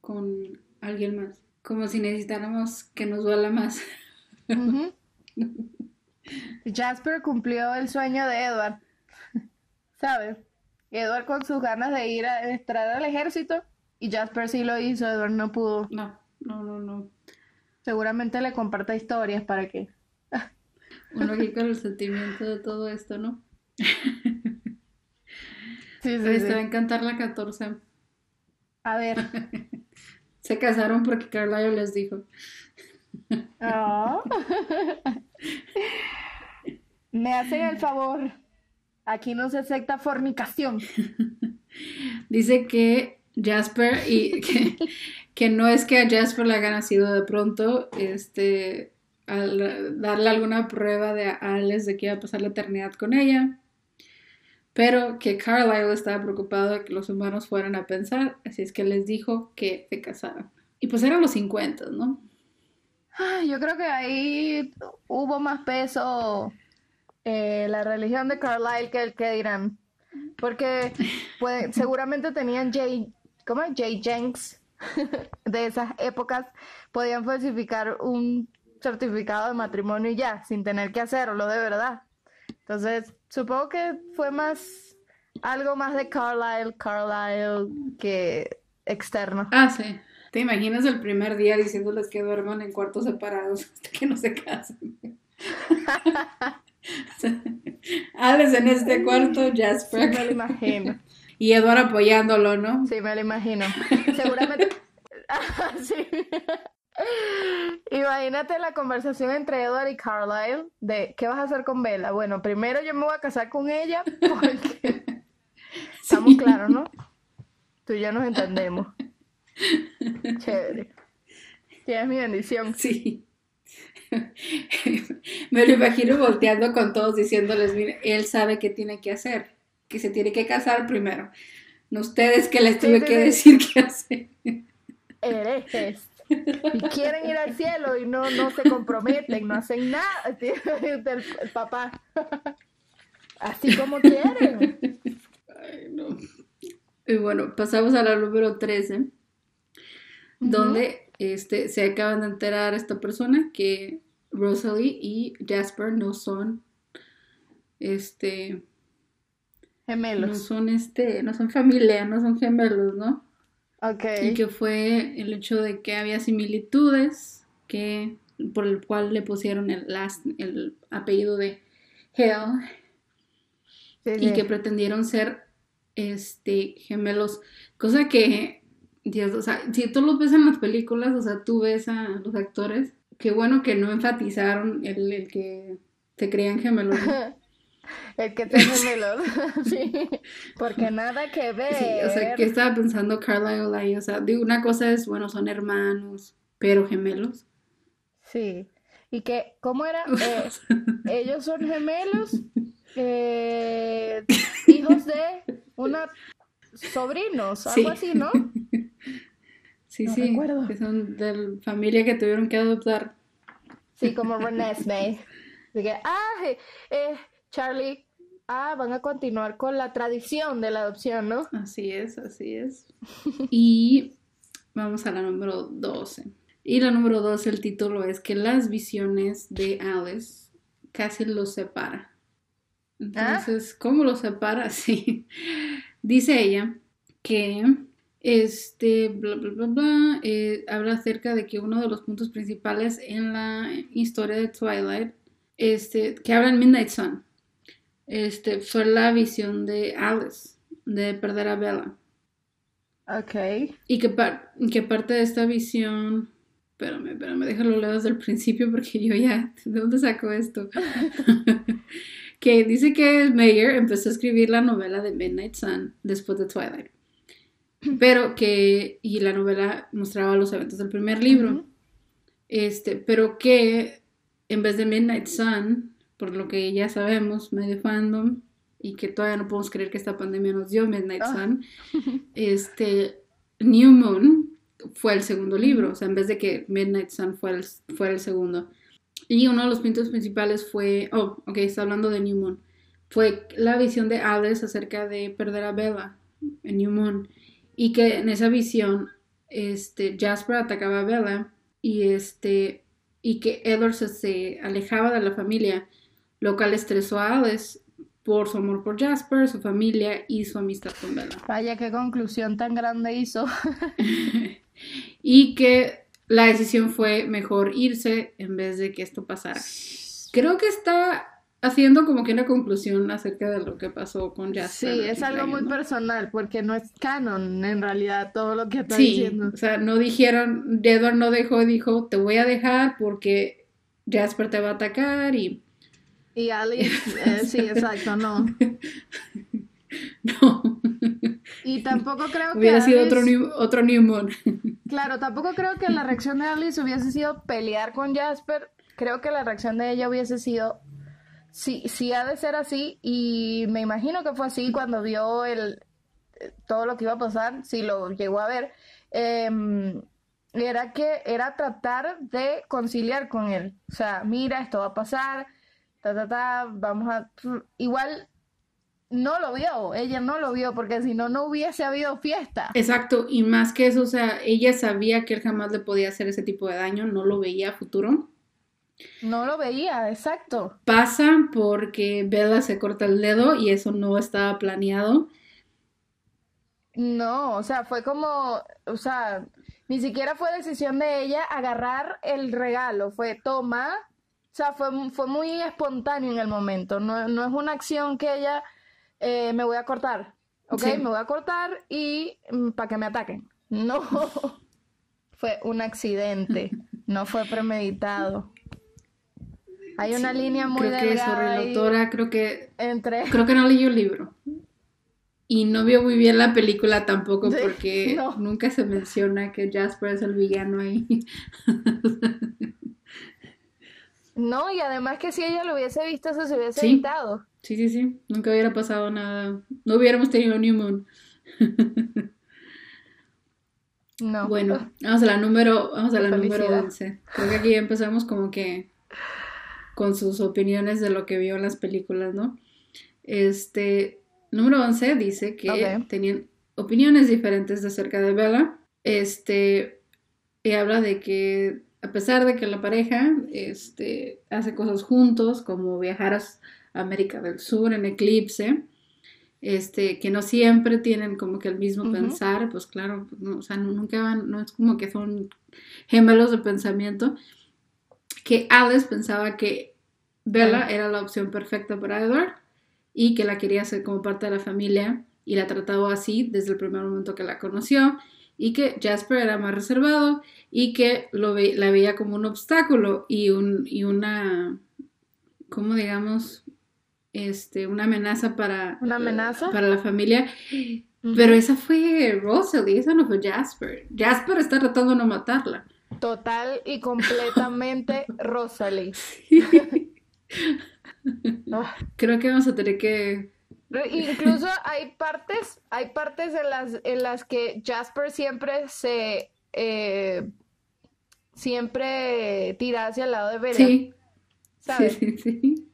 Con alguien más, como si necesitáramos que nos duela más. <laughs> Jasper cumplió el sueño de Edward. <laughs> ¿Sabes? Edward con sus ganas de ir a entrar al ejército y Jasper sí lo hizo, Edward no pudo. No, no, no, no. Seguramente le comparta historias para que... Uno aquí con el sentimiento de todo esto, ¿no? <laughs> Sí, sí, sí. te va a encantar la 14. A ver. <laughs> Se casaron porque Carlisle les dijo. Ah. <laughs> Me hacen el favor. Aquí no se acepta fornicación. <laughs> Dice que Jasper y que, que no es que a Jasper le haya nacido de pronto, este, al darle alguna prueba de a Alex de que iba a pasar la eternidad con ella, pero que Carlisle estaba preocupado de que los humanos fueran a pensar, así es que les dijo que se casaran. Y pues eran los 50, ¿no? Ay, Yo creo que ahí hubo más peso eh, la religión de Carlyle que el que dirán. Porque puede- <laughs> seguramente tenían Jay, ¿cómo es? Jay Jenks <laughs> de esas épocas. Podían falsificar un certificado de matrimonio y ya, sin tener que hacerlo de verdad. Entonces, supongo que fue más algo más de Carlyle, Carlyle que externo. Ah, sí. ¿Te imaginas el primer día diciéndoles que duerman en cuartos separados <laughs> hasta que no se casen? <laughs> Alex en este cuarto, Sí, me lo Jasper imagino. <laughs> y Edward apoyándolo, ¿no? Sí, me lo imagino. Seguramente. Ah, sí. Imagínate la conversación entre Edward y Carlyle de ¿qué vas a hacer con Bella? Bueno, primero yo me voy a casar con ella porque <laughs> estamos claros, ¿no? Tú y yo nos entendemos. Chévere. Tienes mi bendición. Sí. Me lo imagino volteando con todos diciéndoles, mire, él sabe qué tiene que hacer, que se tiene que casar primero. No ustedes que les tuve sí, que decir qué hacer. Herejes. Y quieren ir al cielo y no, no se comprometen, no hacen nada. <laughs> El, el papá. Así como quieren. Ay, no. Y bueno, pasamos a la número 13, donde este, se acaban de enterar esta persona que Rosalie y Jasper no son, este, no Gemelos. son, este, no son familia, no son gemelos, ¿no? Y que fue el hecho de que había similitudes que por el cual le pusieron el last, el apellido de Sí, y que pretendieron ser este gemelos, cosa que Dios, o sea, si tú los ves en las películas, o sea, tú ves a los actores, qué bueno que no enfatizaron el, el que se creían gemelos. ¿no? <laughs> El que te gemelos. <laughs> <laughs> Sí. Porque nada que ver. Sí, o sea, ¿qué estaba pensando Carlisle ahí? O sea, digo, una cosa es, bueno, son hermanos, pero gemelos. Sí. Y que, ¿cómo era? <laughs> Eh, ellos son gemelos, eh, hijos de una sobrinos, Sí. algo así, ¿no? Sí, No sí, recuerdo. que son de la familia que tuvieron que adoptar. Sí, como Renesmee. Así que, ah, eh, Charlie, ah, van a continuar con la tradición de la adopción, ¿no? Así es, así es. <laughs> Y vamos a la número 12. Y la número 12, el título es que las visiones de Alice casi los separa. Entonces, ¿cómo los separa? <laughs> Sí. Dice ella que este, bla, bla, bla, bla, eh, habla acerca de que uno de los puntos principales en la historia de Twilight, este, que habla en Midnight Sun, este, fue la visión de Alice, de perder a Bella. Ok. Y que, par- que parte de esta visión, espérame, espérame, déjalo leer desde el principio porque yo ya, ¿de dónde saco esto? <laughs> que dice que Mayer empezó a escribir la novela de Midnight Sun después de Twilight. Pero que, y la novela mostraba los eventos del primer libro. Este, pero que en vez de Midnight Sun, por lo que ya sabemos, medio fandom, y que todavía no podemos creer que esta pandemia nos dio Midnight Ah. Sun, <laughs> este, New Moon fue el segundo libro, o sea, en vez de que Midnight Sun fuera el, fuera el segundo. Y uno de los puntos principales fue, oh, ok, está hablando de New Moon, fue la visión de Alice acerca de perder a Bella en New Moon, y que en esa visión, este, Jasper atacaba a Bella, y este, y que Edward se alejaba de la familia, lo cual estresó a Alice por su amor por Jasper, su familia y su amistad con Bella. <laughs> Vaya, qué conclusión tan grande hizo. <laughs> y que la decisión fue mejor irse en vez de que esto pasara. Creo que está haciendo como que una conclusión acerca de lo que pasó con Sí, Jasper. es algo muy ¿no? personal, porque no es canon en realidad todo lo que está Sí, diciendo. o sea, no dijeron, Edward no dejó, dijo, te voy a dejar porque Jasper te va a atacar y Y Alice, eh, sí, <laughs> exacto, no. no, Y tampoco creo que hubiera sido otro new, otro. Claro, tampoco creo que la reacción de Alice hubiese sido pelear con Jasper. Creo que la reacción de ella hubiese sido, sí, sí ha de ser así. Y me imagino que fue así cuando vio el eh, todo lo que iba a pasar, si lo llegó a ver. em, era que era tratar de conciliar con él. O sea, mira, esto va a pasar, ta, ta, ta, vamos a... Igual no lo vio, ella no lo vio, porque si no, no hubiese habido fiesta. Exacto, y más que eso, o sea, ella sabía que él jamás le podía hacer ese tipo de daño, no lo veía a futuro. No lo veía, exacto. Pasa porque Bella se corta el dedo y eso no estaba planeado. No, o sea, fue como, o sea, ni siquiera fue decisión de ella agarrar el regalo, fue toma, sea, fue, fue muy espontáneo en el momento, no, no es una acción que ella, eh, me voy a cortar, ¿ok? Sí. Me voy a cortar y para que me ataquen. No, <laughs> fue un accidente, no fue premeditado. Hay una línea muy Creo que delgada la autora, creo que, entre... <laughs> creo que no leyó el libro. Y no vio muy bien la película tampoco porque <laughs> no. nunca se menciona que Jasper es el villano ahí. No, y además que si ella lo hubiese visto, eso se hubiese Sí. evitado. Sí, sí, sí, nunca hubiera pasado nada. No hubiéramos tenido New Moon. <laughs> No. Bueno, vamos a la número, vamos a la número felicidad. 11. Creo que aquí empezamos como que con sus opiniones de lo que vio en las películas, ¿no? Este, número 11 dice que tenían opiniones diferentes acerca de Bella. Este, y habla de que a pesar de que la pareja este, hace cosas juntos, como viajar a América del Sur en eclipse, este, que no siempre tienen como que el mismo pensar, pues claro, pues no, o sea, nunca van, no es como que son gemelos de pensamiento, que Alice pensaba que Bella Ah. era la opción perfecta para Edward y que la quería hacer como parte de la familia y la trataba así desde el primer momento que la conoció y que Jasper era más reservado y que lo ve- la veía como un obstáculo y, un, y una, ¿cómo digamos? Este, una amenaza para, ¿Una amenaza? para la familia. Pero esa fue Rosalie, esa no fue Jasper. Jasper está tratando de no matarla. Total y completamente <laughs> Rosalie. <laughs> Creo que vamos a tener que Incluso hay partes, hay partes en las, en las que Jasper siempre se eh, siempre tira hacia el lado de Bella. Sí. ¿Sabes? Sí, sí, sí.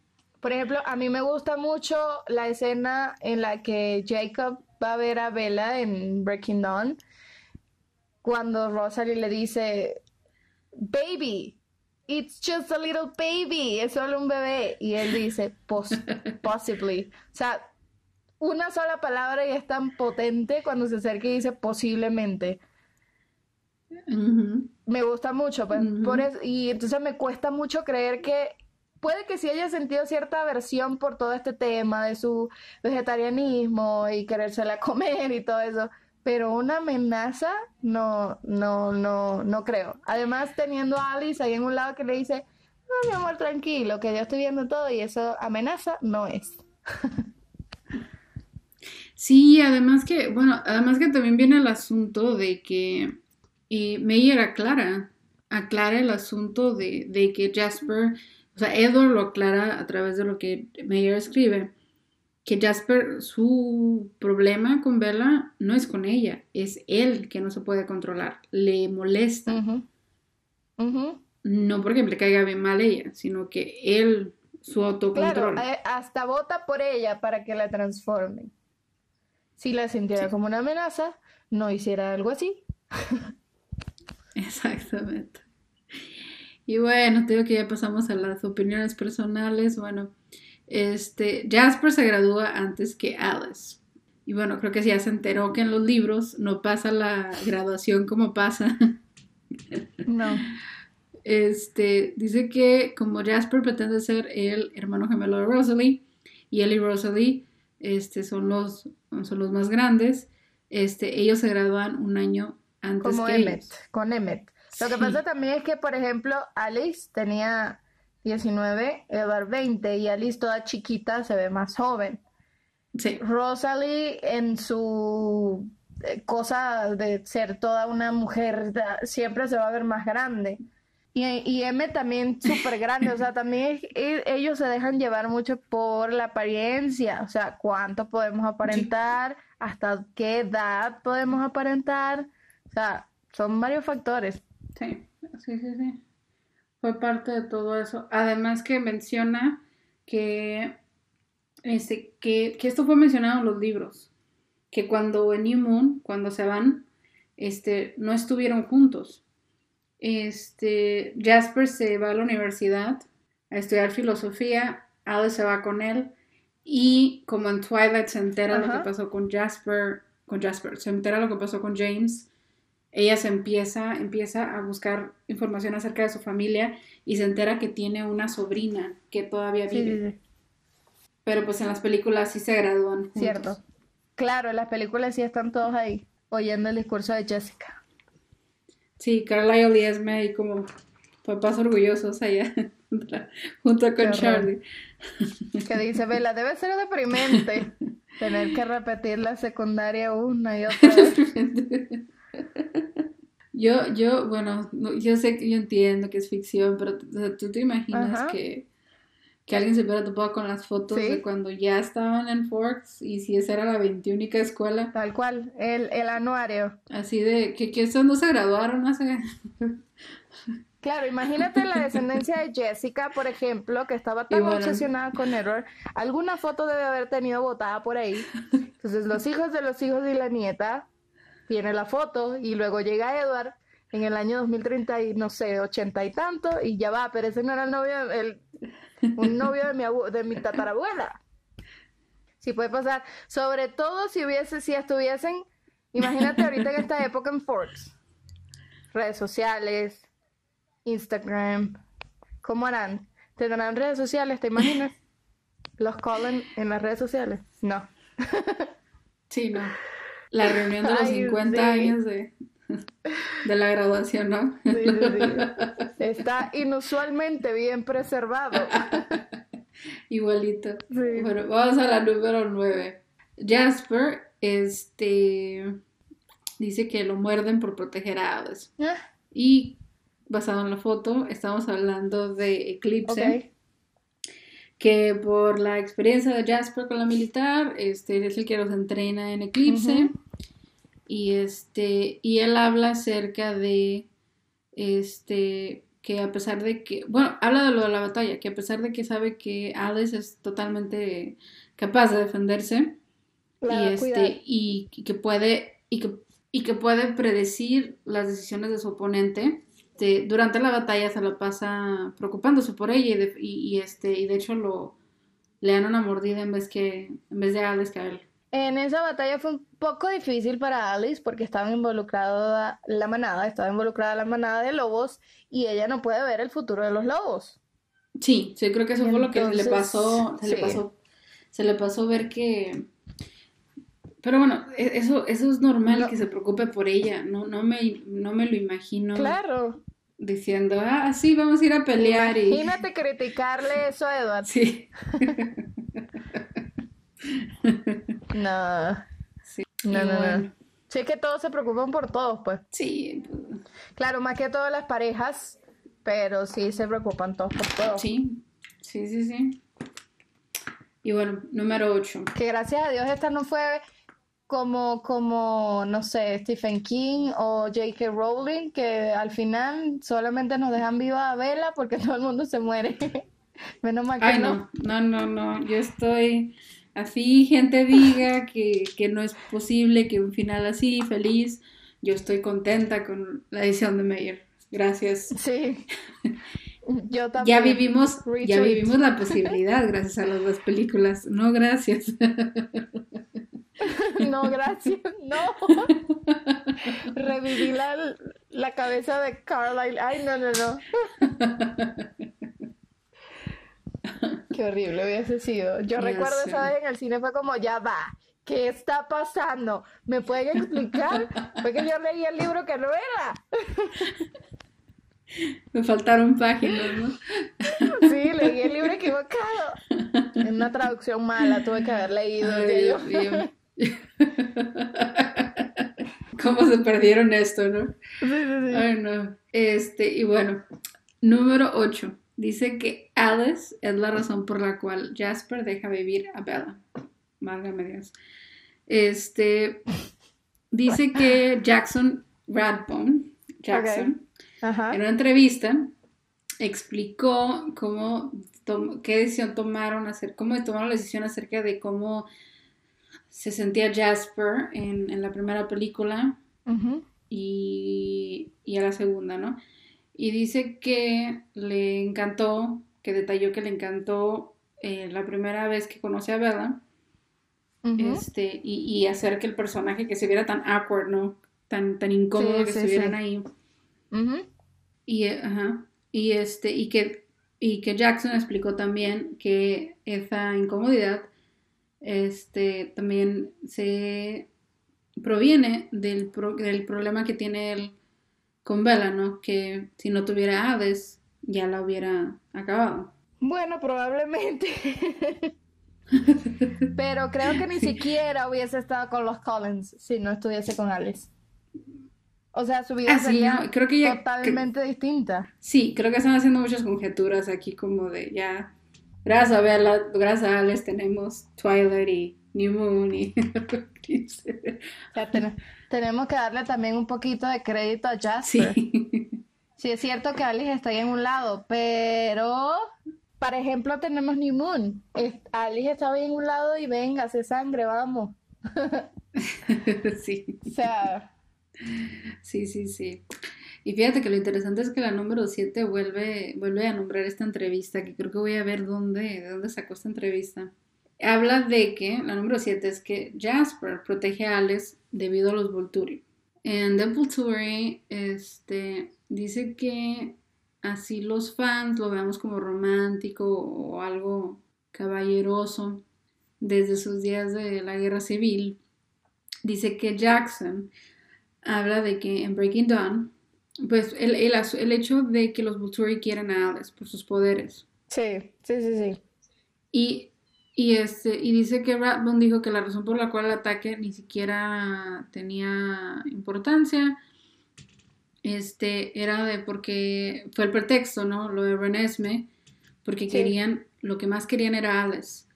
Por ejemplo, a mí me gusta mucho la escena en la que Jacob va a ver a Bella en Breaking Dawn, cuando Rosalie le dice, baby, it's just a little baby, es solo un bebé. Y él dice, "Pos- <laughs> possibly. O sea, una sola palabra y es tan potente cuando se acerca y dice posiblemente. Me gusta mucho, pues, por eso- y entonces me cuesta mucho creer que puede que sí haya sentido cierta aversión por todo este tema de su vegetarianismo y querérsela <laughs> comer y todo eso, pero una amenaza no, no, no, no creo. Además, teniendo a Alice ahí en un lado que le dice, no, mi amor, tranquilo, que yo estoy viendo todo y eso amenaza no es. <laughs> Sí, además que, bueno, además que también viene el asunto de que eh, Meyer aclara, aclara el asunto de, de que Jasper, o sea, Edward lo aclara a través de lo que Meyer escribe, que Jasper, su problema con Bella no es con ella, es él que no se puede controlar, le molesta, no porque le caiga bien mal ella, sino que él, su autocontrol. eh, hasta vota por ella para que la transformen. Si la sintiera Sí. como una amenaza, no hiciera algo así. <laughs> Exactamente. Y bueno, te digo que ya pasamos a las opiniones personales. Bueno, este, Jasper se gradúa antes que Alice. Y bueno, creo que ya se enteró que en los libros no pasa la graduación como pasa. <laughs> No. Este, dice que como Jasper pretende ser el hermano gemelo de Rosalie y él y Rosalie este, son, los, son los más grandes, este, ellos se gradúan un año antes Como que Emmet, ellos. con Emmet. Lo que pasa también es que, por ejemplo, Alice tenía 19, Edward 20, y Alice toda chiquita se ve más joven. Sí. Rosalie en su eh, cosa de ser toda una mujer siempre se va a ver más grande. Y, y M también súper grande, o sea, <laughs> también ellos se dejan llevar mucho por la apariencia, o sea, cuánto podemos aparentar, hasta qué edad podemos aparentar, o sea, son varios factores. Sí, sí, sí, sí. Fue parte de todo eso. Además que menciona que, este, que, que esto fue mencionado en los libros, que cuando en New Moon, cuando se van, este, no estuvieron juntos. Este, Jasper se va a la universidad a estudiar filosofía, Alice se va con él y como en Twilight se entera lo Ajá. que pasó con Jasper, con Jasper, se entera lo que pasó con James, ella se empieza, empieza a buscar información acerca de su familia y se entera que tiene una sobrina que todavía Sí, vive. sí, sí, Pero pues en las películas sí se gradúan juntos. cierto. Claro, en las películas sí están todos ahí, oyendo el discurso de Jessica. Sí, Carlisle y Esme ahí como papás orgullosos allá <laughs> junto con. Charlie. Que dice, Vela, debe ser deprimente <laughs> tener que repetir la secundaria una y otra <laughs> vez. Yo, yo, bueno, no- yo sé que yo entiendo que es ficción, pero o sea, tú te imaginas Ajá. que, que alguien se hubiera topado con las fotos Sí. de cuando ya estaban en Forks y si esa era la 21 escuela, Tal cual, el, el anuario. así de que, que estos no se graduaron hace... Claro, imagínate la descendencia de Jessica, por ejemplo, que estaba tan bueno. obsesionada con Edward. Alguna foto debe haber tenido botada por ahí. Entonces, los hijos de los hijos y la nieta tiene la foto y luego llega Edward en el año 2030 y no sé, ochenta y tanto y ya va, pero ese no era el novio, el, un novio de mi, abu- de mi tatarabuela. Sí puede pasar, sobre todo si hubiese, si estuviesen, imagínate ahorita en esta época en Forks, redes sociales, Instagram, ¿cómo harán? ¿Tendrán redes sociales, te imaginas? ¿Los callan en las redes sociales? No. Sí, no. La reunión de los Ay, 50 sí. años de, <laughs> de la graduación, ¿no? Sí, sí, sí. <laughs> Está inusualmente bien preservado. <laughs> Igualito. Bueno, vamos a la número 9. Jasper, este, dice que lo muerden por proteger a Alice. Ah, Y basado en la foto, estamos hablando de Eclipse, ok. que por la experiencia de Jasper con la militar, este es el que los entrena en Eclipse. Y este, y él habla acerca de este que a pesar de que, bueno, habla de lo de la batalla, que a pesar de que sabe que Alice es totalmente capaz de defenderse y este y, que puede y que, y que puede predecir las decisiones de su oponente, este, durante la batalla se la pasa preocupándose por ella y, este y de hecho lo le dan una mordida en vez que en vez de Alice que a él. En esa batalla fue un poco difícil para Alice porque estaba involucrada la manada, estaba involucrada la manada de lobos y ella no puede ver el futuro de los lobos. Sí, sí, creo que eso fue lo que le pasó, se le pasó, se le pasó ver que pero bueno, e, eso, eso es normal que se preocupe por ella, no, no me, no me lo imagino. Claro diciendo, ah, sí, vamos a ir a pelear. Imagínate criticarle eso a Edward. <laughs> Sí. <laughs> no. Sí. No, no, no. Sí, es que todos se preocupan por todos, pues. Sí. Claro, más que todas las parejas, pero sí se preocupan todos por todos. Sí, sí, sí, sí. Y bueno, número 8. Que gracias a Dios esta no fue como, como, no sé, Stephen King o J.K. Rowling, que al final solamente nos dejan viva a Bella porque <laughs> todo el mundo se muere. <laughs> Menos mal que Ay, no. no, no, no, yo estoy así, gente diga que, que no es posible que un final así, feliz, yo estoy contenta con la edición de Meyer. Gracias. Sí. Yo también. Ya vivimos, ya vivimos la <laughs> posibilidad gracias a las dos películas. No, gracias. <laughs> No, gracias, no. Reviví la, la cabeza de Carlyle. Ay, no, no, no. <laughs> Qué horrible hubiese sido. Yo recuerdo esa vez en el cine fue como, ya va, ¿qué está pasando? ¿Me pueden explicar? Fue que yo leí el libro que no era. Me faltaron páginas, ¿no? Sí, leí el libro equivocado. En una traducción mala, tuve que haber leído. yo. ¿Cómo se perdieron esto, no? Ay, no. Este, y bueno, número 8. Dice que Alice es la razón por la cual Jasper deja vivir a Bella. Válgame Dios. Este, dice que Jackson Radbone, Jackson, en una entrevista explicó cómo, qué decisión tomaron, hacer, cómo tomaron la decisión acerca de cómo se sentía Jasper en, la primera película y, y, a la segunda, ¿no? Y dice que le encantó, que detalló que le encantó eh, la primera vez que conoce a Bella. este, y, hacer que el personaje que se viera tan awkward, ¿no? Tan, tan incómodo que estuvieran ahí. Y, ajá, y este, y que, y que Jackson explicó también que esa incomodidad este, también se proviene del, del problema que tiene él con Bella, ¿no? Que si no tuviera Hades, ya la hubiera acabado. Bueno, probablemente. <laughs> Pero creo que ni siquiera hubiese estado con los Collins si no estuviese con Alice. O sea, su vida ah, sería creo que totalmente distinta. Sí, creo que están haciendo muchas conjeturas aquí como de ya Gracias a gracias a Alex tenemos Twilight y New Moon y... <laughs> tenemos que darle también un poquito de crédito a Jasper. Sí. sí, es cierto que Alice está ahí en un lado, pero... Por ejemplo, tenemos New Moon. Alice está ahí en un lado y venga, hace sangre, vamos. <laughs> sí. O sea... Sí, sí, sí. Y fíjate que lo interesante es que la número 7 vuelve, vuelve a nombrar esta entrevista, que creo que voy a ver dónde, de dónde sacó esta entrevista. Habla de que, la número 7 es que Jasper protege a Alice debido a los Volturi. En The Volturi, este, dice que así los fans lo veamos como romántico o algo caballeroso desde sus días de la guerra civil. Dice que Jackson habla de que en Breaking Dawn pues el, el, hecho de que los Volturi quieran a Hades por sus poderes. Sí, sí, sí, sí. Y, y, este, y dice que Ratbone dijo que la razón por la cual el ataque ni siquiera tenía importancia este, era de porque fue el pretexto, ¿no? Lo de Renesme, porque querían lo que más querían era Alice.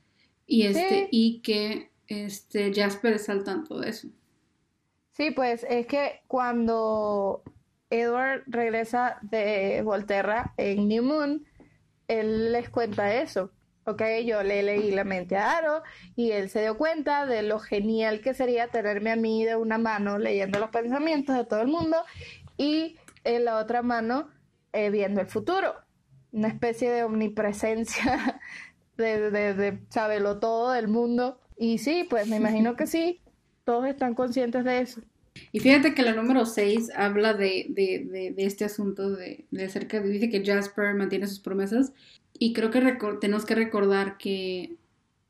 Y este, Sí. y que este Jasper está al tanto de eso. Sí, pues es que cuando Edward regresa de Volterra en New Moon, él les cuenta eso. Ok, yo le leí la mente a Aro y él se dio cuenta de lo genial que sería tenerme a mí de una mano leyendo los pensamientos de todo el mundo y en la otra mano eh, viendo el futuro. Una especie de omnipresencia <laughs> de, de, de saberlo todo del mundo. Y sí, pues me imagino que sí, todos están conscientes de eso. Y fíjate que la número 6 habla de, de, de, este asunto de, acerca dice que Jasper mantiene sus promesas y creo que tenemos que recordar que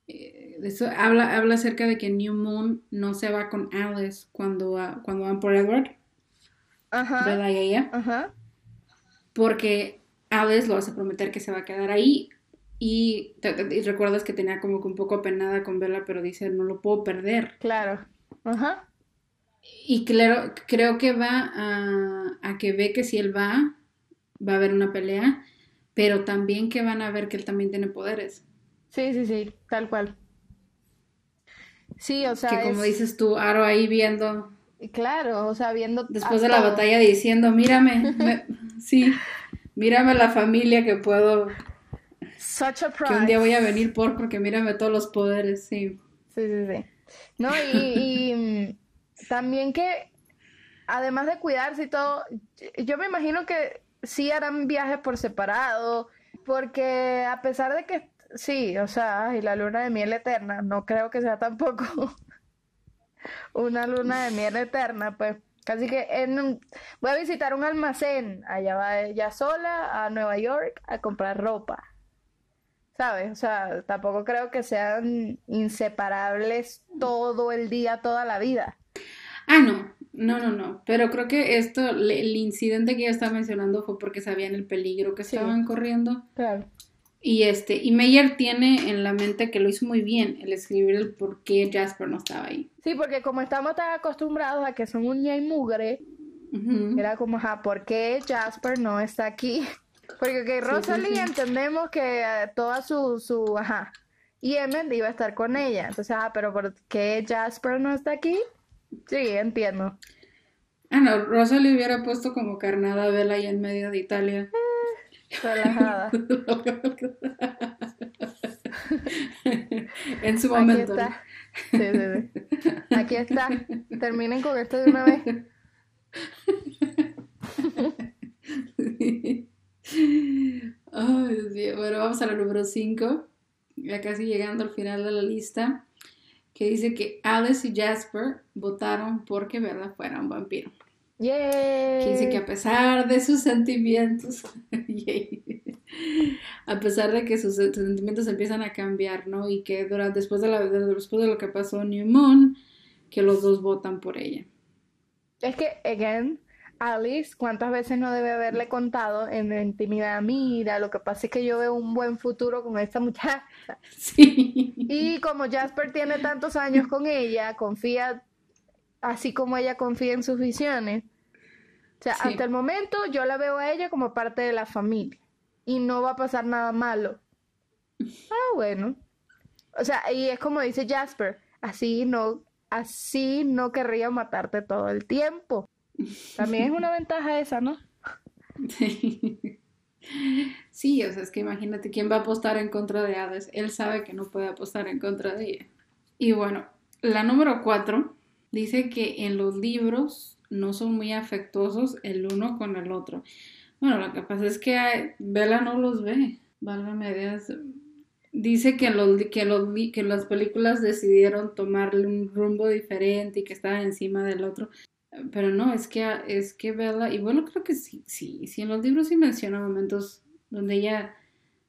eh, eso habla, habla acerca de que New Moon no se va con Alice cuando, va- cuando van por Edward, Ajá, ¿verdad? Y ella, ajá. porque Alice lo hace prometer que se va a quedar ahí y recuerdas que tenía como que un poco apenada con Bella, pero dice, no lo puedo perder. Claro. Ajá. Y claro, creo que va a, a que ve que si él va, va a haber una pelea, pero también que van a ver que él también tiene poderes. Sí, sí, sí, tal cual. Sí, o sea, que como es- dices tú, Aro ahí viendo, claro, o sea, viendo después de la todo. batalla diciendo, mírame, me- <laughs> sí, mírame la familia que puedo, Such a que un día prize. voy a venir por, porque mírame todos los poderes, sí. Sí, sí, sí. No, y, y, mm, también que, además de cuidarse y todo, yo me imagino que sí harán viajes por separado, porque a pesar de que, sí, o sea, y la luna de miel eterna, no creo que sea tampoco <laughs> una luna de miel eterna, pues. Así que voy a visitar un almacén, allá va ella sola a Nueva York a comprar ropa. ¿Sabes? O sea, tampoco creo que sean inseparables todo el día, toda la vida. Ah, no, no, no, no, pero creo que esto, el incidente que ella estaba mencionando fue porque sabían el peligro que Sí. estaban corriendo. Claro. Y este, y Meyer tiene en la mente que lo hizo muy bien el escribir el por qué Jasper no estaba ahí. Sí, porque como estamos tan acostumbrados a que son uña y mugre, Ujú. era como, ajá, ¿por qué Jasper no está aquí? <laughs> Porque Sí, sí, Rosalie sí. entendemos que eh, toda su, su, ajá, y Emmett iba a estar con ella. Entonces, ah, pero ¿por qué Jasper no está aquí? Sí, entiendo. Ah, no, Rosalie hubiera puesto como carnada a Bella ahí en medio de Italia. Relajada. <laughs> en su Aquí momento. ¿no? está. Sí, sí, sí. Aquí está. Terminen con esto de una vez. <laughs> Ay, Dios mío. Bueno, vamos a la número 5, ya casi llegando al final de la lista, que dice que Alice y Jasper votaron porque Bella fuera un vampiro. ¡Yay! Que dice que a pesar de sus sentimientos, <laughs> yay, a pesar de que sus, sentimientos empiezan a cambiar, ¿no? Y que durante, después, de la, después de lo que pasó en New Moon, que los dos votan por ella. Es que, again, Alice, ¿cuántas veces no debe haberle contado en la intimidad? Mira, lo que pasa es que yo veo un buen futuro con esta muchacha. <laughs> Sí. Y como Jasper tiene tantos años con ella, confía así como ella confía en sus visiones. O sea, Sí. hasta el momento yo la veo a ella como parte de la familia y no va a pasar nada malo. Ah, bueno. O sea, y es como dice Jasper, así no, así no querría matarte todo el tiempo. También es una ventaja esa, ¿no? Sí. <laughs> Sí, o sea, es que imagínate quién va a apostar en contra de Hades. Él sabe que no puede apostar en contra de ella. Y bueno, la número cuatro dice que en los libros no son muy afectuosos el uno con el otro. Bueno, lo que pasa es que Bella no los ve. Válgame Dios. Dice que, los, que, los, que las películas decidieron tomarle un rumbo diferente y que estaban encima del otro. Pero no, es que, es que Bella, y bueno, creo que sí, sí, sí, en los libros sí menciona momentos donde ella,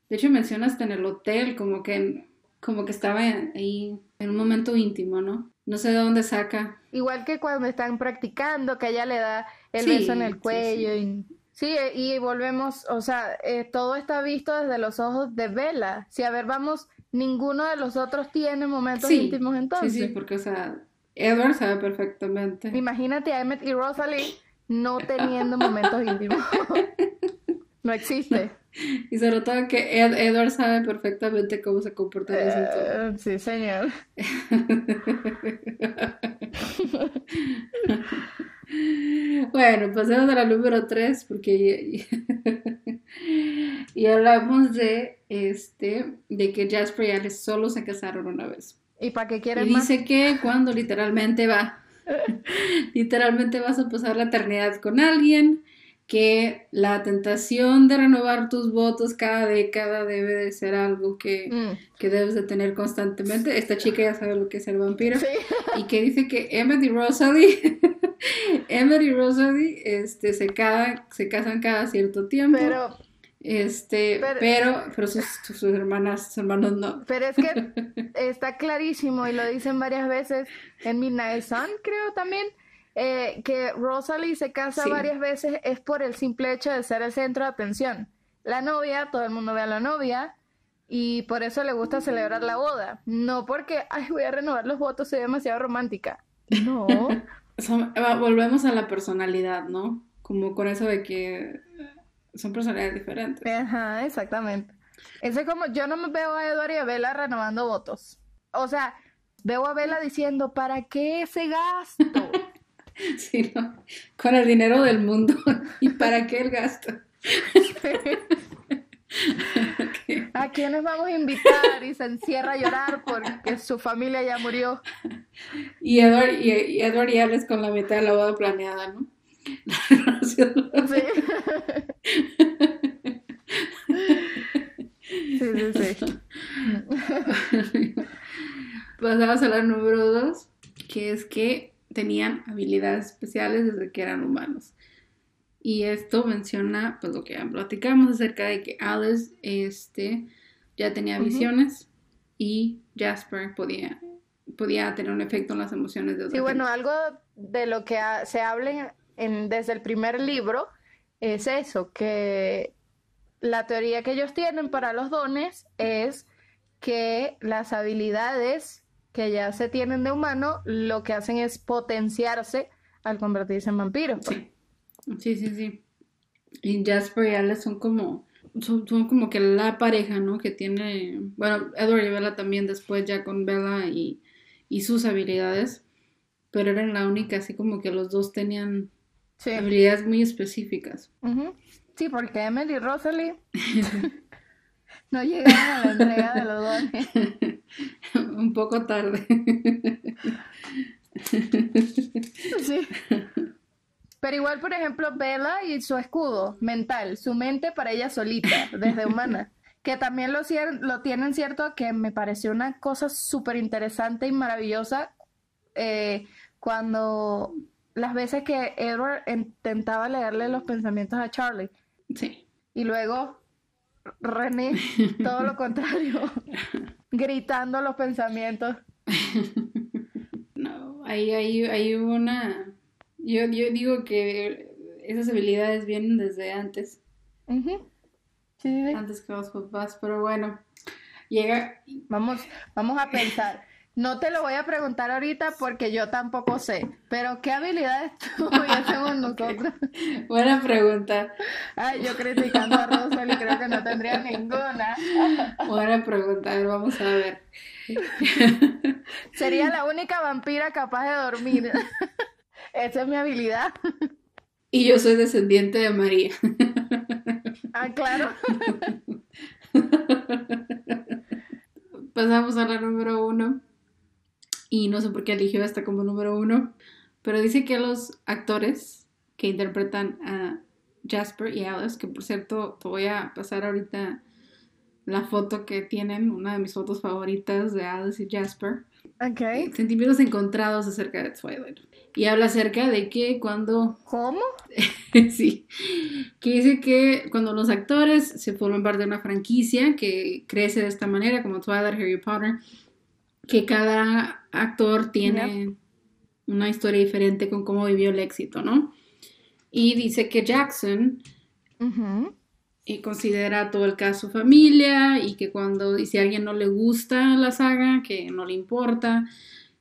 de hecho menciona hasta en el hotel, como que, como que estaba ahí en un momento íntimo, ¿no? No sé de dónde saca. Igual que cuando están practicando, que ella le da el Sí, beso en el sí, cuello. sí. Y, sí, y volvemos, o sea, eh, todo está visto desde los ojos de Bella. Si a ver, vamos, ninguno de los otros tiene momentos Sí, íntimos Sí, entonces. sí, porque, o sea, Edward sabe perfectamente. Imagínate a Emmett y Rosalie no teniendo momentos íntimos. <laughs> No existe. Y sobre todo que Ed- Edward sabe perfectamente cómo se comporta en ese entorno. Eh, sí, señor. <laughs> Bueno, pasemos a la número 3 porque y <laughs> hablamos de este de que Jasper y Alice solo se casaron una vez. ¿Y para qué Y quieres más? dice que cuando literalmente va <laughs> literalmente vas a pasar la eternidad con alguien, que la tentación de renovar tus votos cada década debe de ser algo que, Mm, que debes de tener constantemente. Esta chica ya sabe lo que es el vampiro. Sí. Y que dice que Emmett y Rosalie, <laughs> Emmett y Rosalie este, se, cada, se casan cada cierto tiempo. Pero, este, pero- pero, pero, sus, sus hermanas, sus hermanos no. pero es que <laughs> está clarísimo y lo dicen varias veces en Midnight Sun, creo también, eh, que Rosalie se casa Sí. varias veces es por el simple hecho de ser el centro de atención. La novia, todo el mundo ve a la novia y por eso le gusta celebrar la boda. No porque, ay, voy a renovar los votos, soy demasiado romántica. No. <laughs> Volvemos a la personalidad, ¿no? Como con eso de que son personalidades diferentes. Ajá, exactamente. Eso es como, yo no me veo a Eduardo y a Bella renovando votos. O sea, veo a Bella diciendo, ¿para qué ese gasto? <laughs> Sí, ¿no? Con el dinero del mundo. <laughs> ¿Y para qué el gasto? <laughs> ¿A quiénes vamos a invitar? Y se encierra a llorar porque su familia ya murió. Y Edward y, y Edward y Alice con la mitad de la boda planeada, ¿no? Sí. Sí, sí, sí. <laughs> Pasamos a la número dos, que es que tenían habilidades especiales desde que eran humanos. Y esto menciona, pues lo que platicamos acerca de que Alice este, ya tenía Ujú. visiones y Jasper podía, podía tener un efecto en las emociones de otra Sí, bueno, gente. algo de lo que se habla en, desde el primer libro es eso, que la teoría que ellos tienen para los dones es que las habilidades que ya se tienen de humano lo que hacen es potenciarse al convertirse en vampiros. pues. Sí, sí, sí, sí. Y Jasper y Alice son como, son, son como que la pareja, ¿no? Que tiene, bueno, Edward y Bella también después ya con Bella y, y sus habilidades, pero eran la única, así como que los dos tenían Sí. habilidades muy específicas. Sí, porque Emily y Rosalie <laughs> no llegaron a la entrega de los dones. <laughs> Un poco tarde. Sí. Pero igual, por ejemplo, Bella y su escudo mental, su mente para ella solita, desde humana, que también lo, lo tienen cierto, que me pareció una cosa súper interesante y maravillosa eh, cuando las veces que Edward intentaba leerle los pensamientos a Charlie Sí. y luego René, <laughs> todo lo contrario, <laughs> gritando los pensamientos. <laughs> No, ahí hay, hay una... Yo, yo digo que esas habilidades vienen desde antes. Ujú. Sí, sí, sí. antes que los papás, pero bueno, llega, Vamos, vamos a pensar. No te lo voy a preguntar ahorita porque yo tampoco sé, pero ¿qué habilidades <laughs> según <laughs> nosotros? buena pregunta, Ay, yo criticando a Rosalie creo que no tendría ninguna. <laughs> buena pregunta, a ver, vamos a ver. Sería la única vampira capaz de dormir. Esa es mi habilidad. Y yo soy descendiente de María. Ah, claro. Pasamos a la número uno, y no sé por qué eligió esta como número uno, pero dice que los actores que interpretan a Jasper y Alice, que por cierto te voy a pasar ahorita la foto que tienen, una de mis fotos favoritas de Alice y Jasper, Ok. sentimientos encontrados acerca de Twilight. Y habla acerca de que cuando, <laughs> ¿Cómo? sí, que dice que cuando los actores se forman parte de una franquicia que crece de esta manera, como Twilight, Harry Potter, que cada actor tiene una historia diferente con cómo vivió el éxito, ¿no? Y dice que Jackson y considera todo el caso familia y que cuando y si a alguien no le gusta la saga, que no le importa,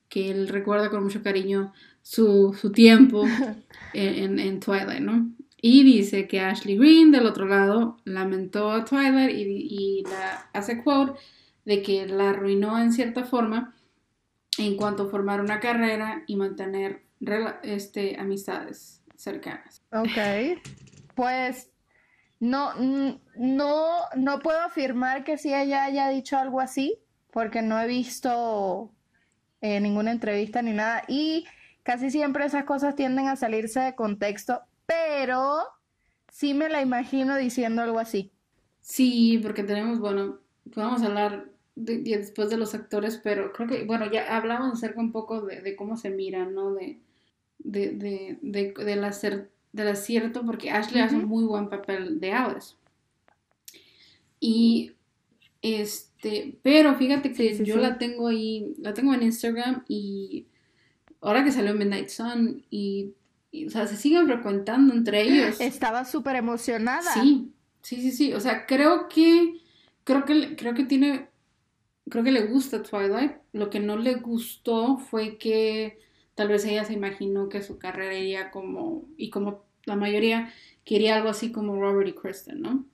que él recuerda con mucho cariño su, su tiempo <laughs> en, en- en Twilight, ¿no? Y dice que Ashley Green, del otro lado, lamentó a Twilight y, y la hace quote de que la arruinó en cierta forma en cuanto a formar una carrera y mantener este, amistades cercanas. Ok. Pues no, no, no puedo afirmar que si ella haya dicho algo así, porque no he visto eh, ninguna entrevista ni nada. Y casi siempre esas cosas tienden a salirse de contexto, pero sí me la imagino diciendo algo así. Sí, porque tenemos, bueno, podemos hablar después de los actores, pero creo que, bueno, ya hablamos acerca un poco de, cómo se miran, ¿no? De, de, de, de, del, del acierto, porque Ashley hace un muy buen papel de Alice. Y, este, pero fíjate que yo la tengo ahí, la tengo en Instagram y ahora que salió Midnight Sun y, o sea, se siguen frecuentando entre ellos. <gasps> Estaba súper emocionada. Sí, sí, sí, sí, o sea, creo que, creo que, creo que tiene creo que le gusta Twilight. Lo que no le gustó fue que tal vez ella se imaginó que su carrera iría como, y como la mayoría quería algo así como Robert y Kristen, ¿no?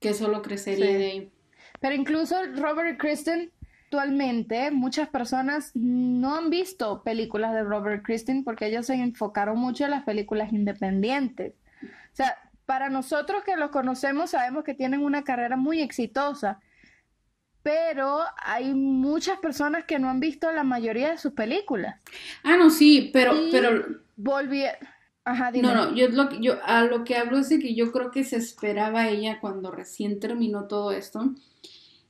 Que solo crecería de ahí. Pero incluso Robert y Kristen, actualmente muchas personas no han visto películas de Robert y Kristen porque ellos se enfocaron mucho en las películas independientes. O sea, para nosotros que los conocemos sabemos que tienen una carrera muy exitosa, pero hay muchas personas que no han visto la mayoría de sus películas. Ah, no, sí, pero... pero... Volví... Ajá, dime. No, no, yo, lo, yo a lo que hablo es de que yo creo que se esperaba ella cuando recién terminó todo esto,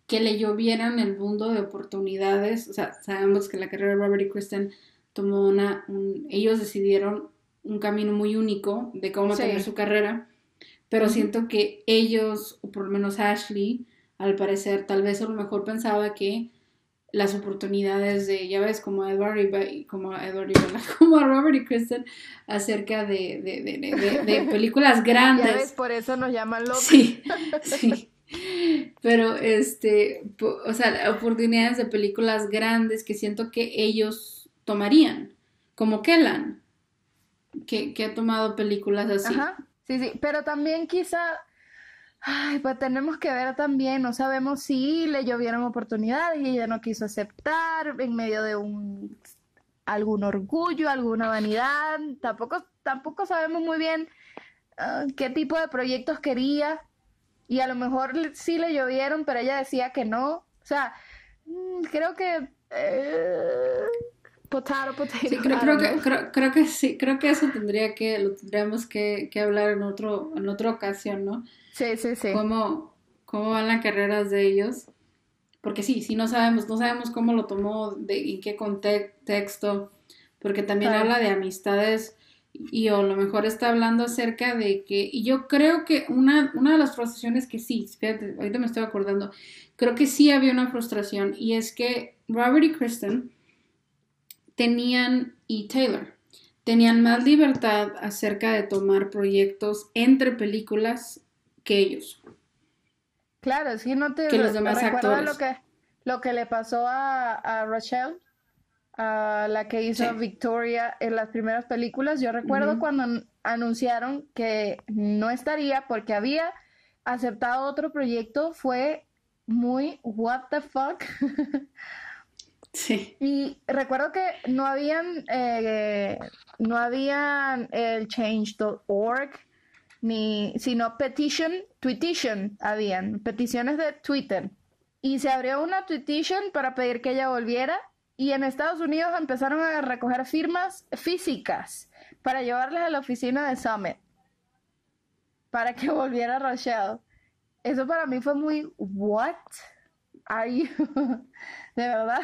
que le llovieran el mundo de oportunidades. O sea, sabemos que la carrera de Robert y Kristen tomó una... ellos decidieron un camino muy único de cómo tener su carrera, pero siento que ellos, o por lo menos Ashley, al parecer, tal vez a lo mejor pensaba que las oportunidades de, ya ves, como a Edward y, como Edward y <laughs> como a Robert y Kristen acerca de, de, de, de <laughs> películas grandes. Ya ves, por eso nos llaman locos. Sí, <laughs> sí. Pero, este, o sea, oportunidades de películas grandes que siento que ellos tomarían, como Kellan, que, que ha tomado películas así. Ajá, sí, sí, pero también quizá Ay, pues tenemos que ver también, no sabemos si le llovieron oportunidades y ella no quiso aceptar en medio de un algún orgullo, alguna vanidad, tampoco, tampoco sabemos muy bien ah, qué tipo de proyectos quería y a lo mejor sí le llovieron, pero ella decía que no, o sea, mm, creo que eh, potato, potato. Sí, creo, creo, que, creo, creo, que sí, creo que eso tendría que, lo tendríamos que, que hablar en otro, en otra ocasión, ¿no? Sí, sí, sí. Cómo, cómo van las carreras de ellos. Porque sí, sí, no sabemos, no sabemos cómo lo tomó, de, en qué contexto, porque también habla de amistades y o a lo mejor está hablando acerca de que, y yo creo que una, una de las frustraciones que sí, fíjate, ahorita me estoy acordando, creo que sí había una frustración y es que Robert y Kristen tenían, y Taylor, tenían más libertad acerca de tomar proyectos entre películas que ellos. Claro, sí, no te que los demás actores. lo que lo que le pasó a, a Rachel, a la que hizo Victoria en las primeras películas. Yo recuerdo cuando anunciaron que no estaría porque había aceptado otro proyecto, fue muy what the fuck. Sí. <laughs> Y recuerdo que no habían, eh, no habían el change.org ni, sino petition, tweetition habían, peticiones de Twitter. Y se abrió una tweetition para pedir que ella volviera y en Estados Unidos empezaron a recoger firmas físicas para llevarlas a la oficina de Summit para que <laughs> volviera Rochelle. Eso para mí fue muy, ¿what? Are you? <laughs> ¿De verdad?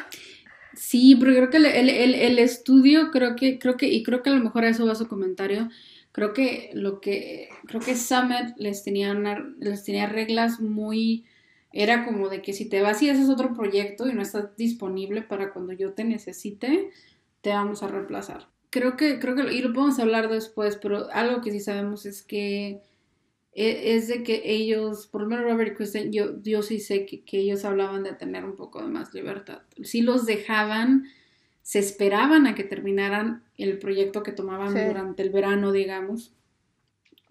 Sí, pero creo que el, el, el, estudio, creo que, creo que, y creo que a lo mejor a eso va su comentario, creo que lo que creo que Summit les tenía les tenía reglas muy era como de que si te vas y haces otro proyecto y no estás disponible para cuando yo te necesite, te vamos a reemplazar. Creo que creo que y lo podemos hablar después, pero algo que sí sabemos es que e, es de que ellos, por lo menos Robert y yo, yo sí sé que, que ellos hablaban de tener un poco de más libertad. Sí los dejaban se esperaban a que terminaran el proyecto que tomaban durante el verano, digamos,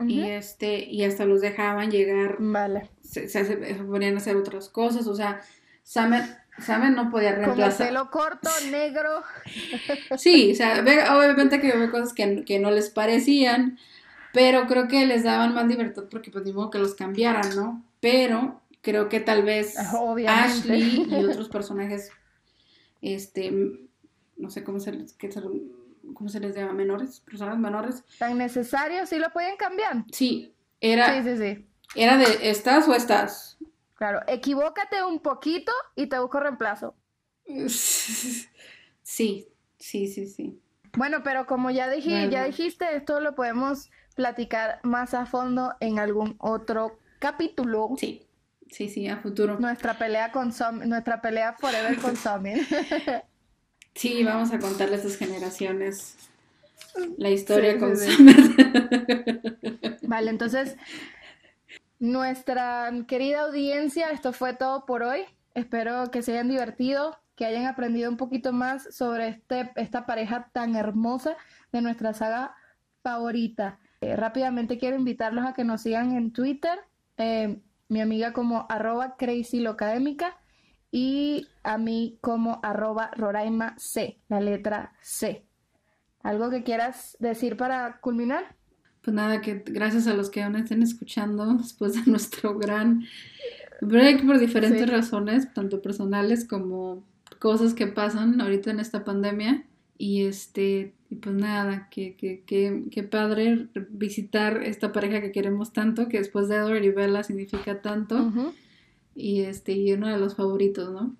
y este, y hasta los dejaban llegar, Vale. se, se, se ponían a hacer otras cosas, o sea, Summer, Summer no podía Con el reemplazar. pelo corto, negro. <laughs> Sí, o sea, ve- obviamente que ve cosas que, que no les parecían, pero creo que les daban más libertad porque pues ni modo que los cambiaran, ¿no? Pero creo que tal vez Obviamente. Ashley y otros personajes, este, no sé cómo se les, qué se- cómo se les llama, menores, personas menores, Tan necesario, sí lo pueden cambiar. sí, era, Sí, sí, sí. era de estás o estás. Claro, equivócate un poquito y te busco reemplazo. <laughs> Sí, sí, sí, sí. Bueno, pero como ya dije, ya dijiste, esto lo podemos platicar más a fondo en algún otro capítulo. Sí, sí, sí, a futuro. Nuestra pelea con Som- nuestra pelea forever con <laughs> Summer. <laughs> Sí, vamos a contarle a estas generaciones la historia Sí, con sí. Summer. Vale, entonces, nuestra querida audiencia, esto fue todo por hoy. Espero que se hayan divertido, que hayan aprendido un poquito más sobre este, esta pareja tan hermosa de nuestra saga favorita. Eh, rápidamente quiero invitarlos a que nos sigan en Twitter, eh, mi amiga como arroba crazylocadémica y a mí como arroba Roraima C, la letra C. ¿Algo que quieras decir para culminar? Pues nada, que gracias a los que aún estén escuchando <laughs> después de nuestro gran break por diferentes Sí. razones, tanto personales como cosas que pasan ahorita en esta pandemia. Y este, y pues nada, que, que, que, que padre visitar esta pareja que queremos tanto, que después de Edward y Bella significa tanto, Ujú. Y este, y uno de los favoritos, ¿no?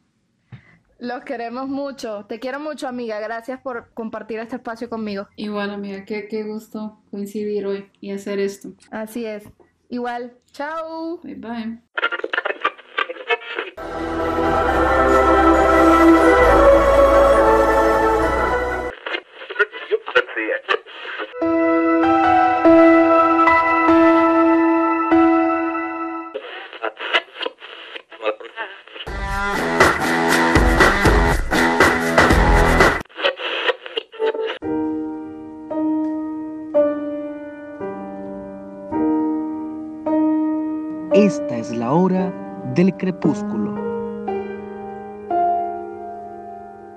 Los queremos mucho. Te quiero mucho, amiga. Gracias por compartir este espacio conmigo. Igual, amiga, qué, qué gusto coincidir hoy y hacer esto. Así es. Igual. Chao. Bye bye. Crepúsculo.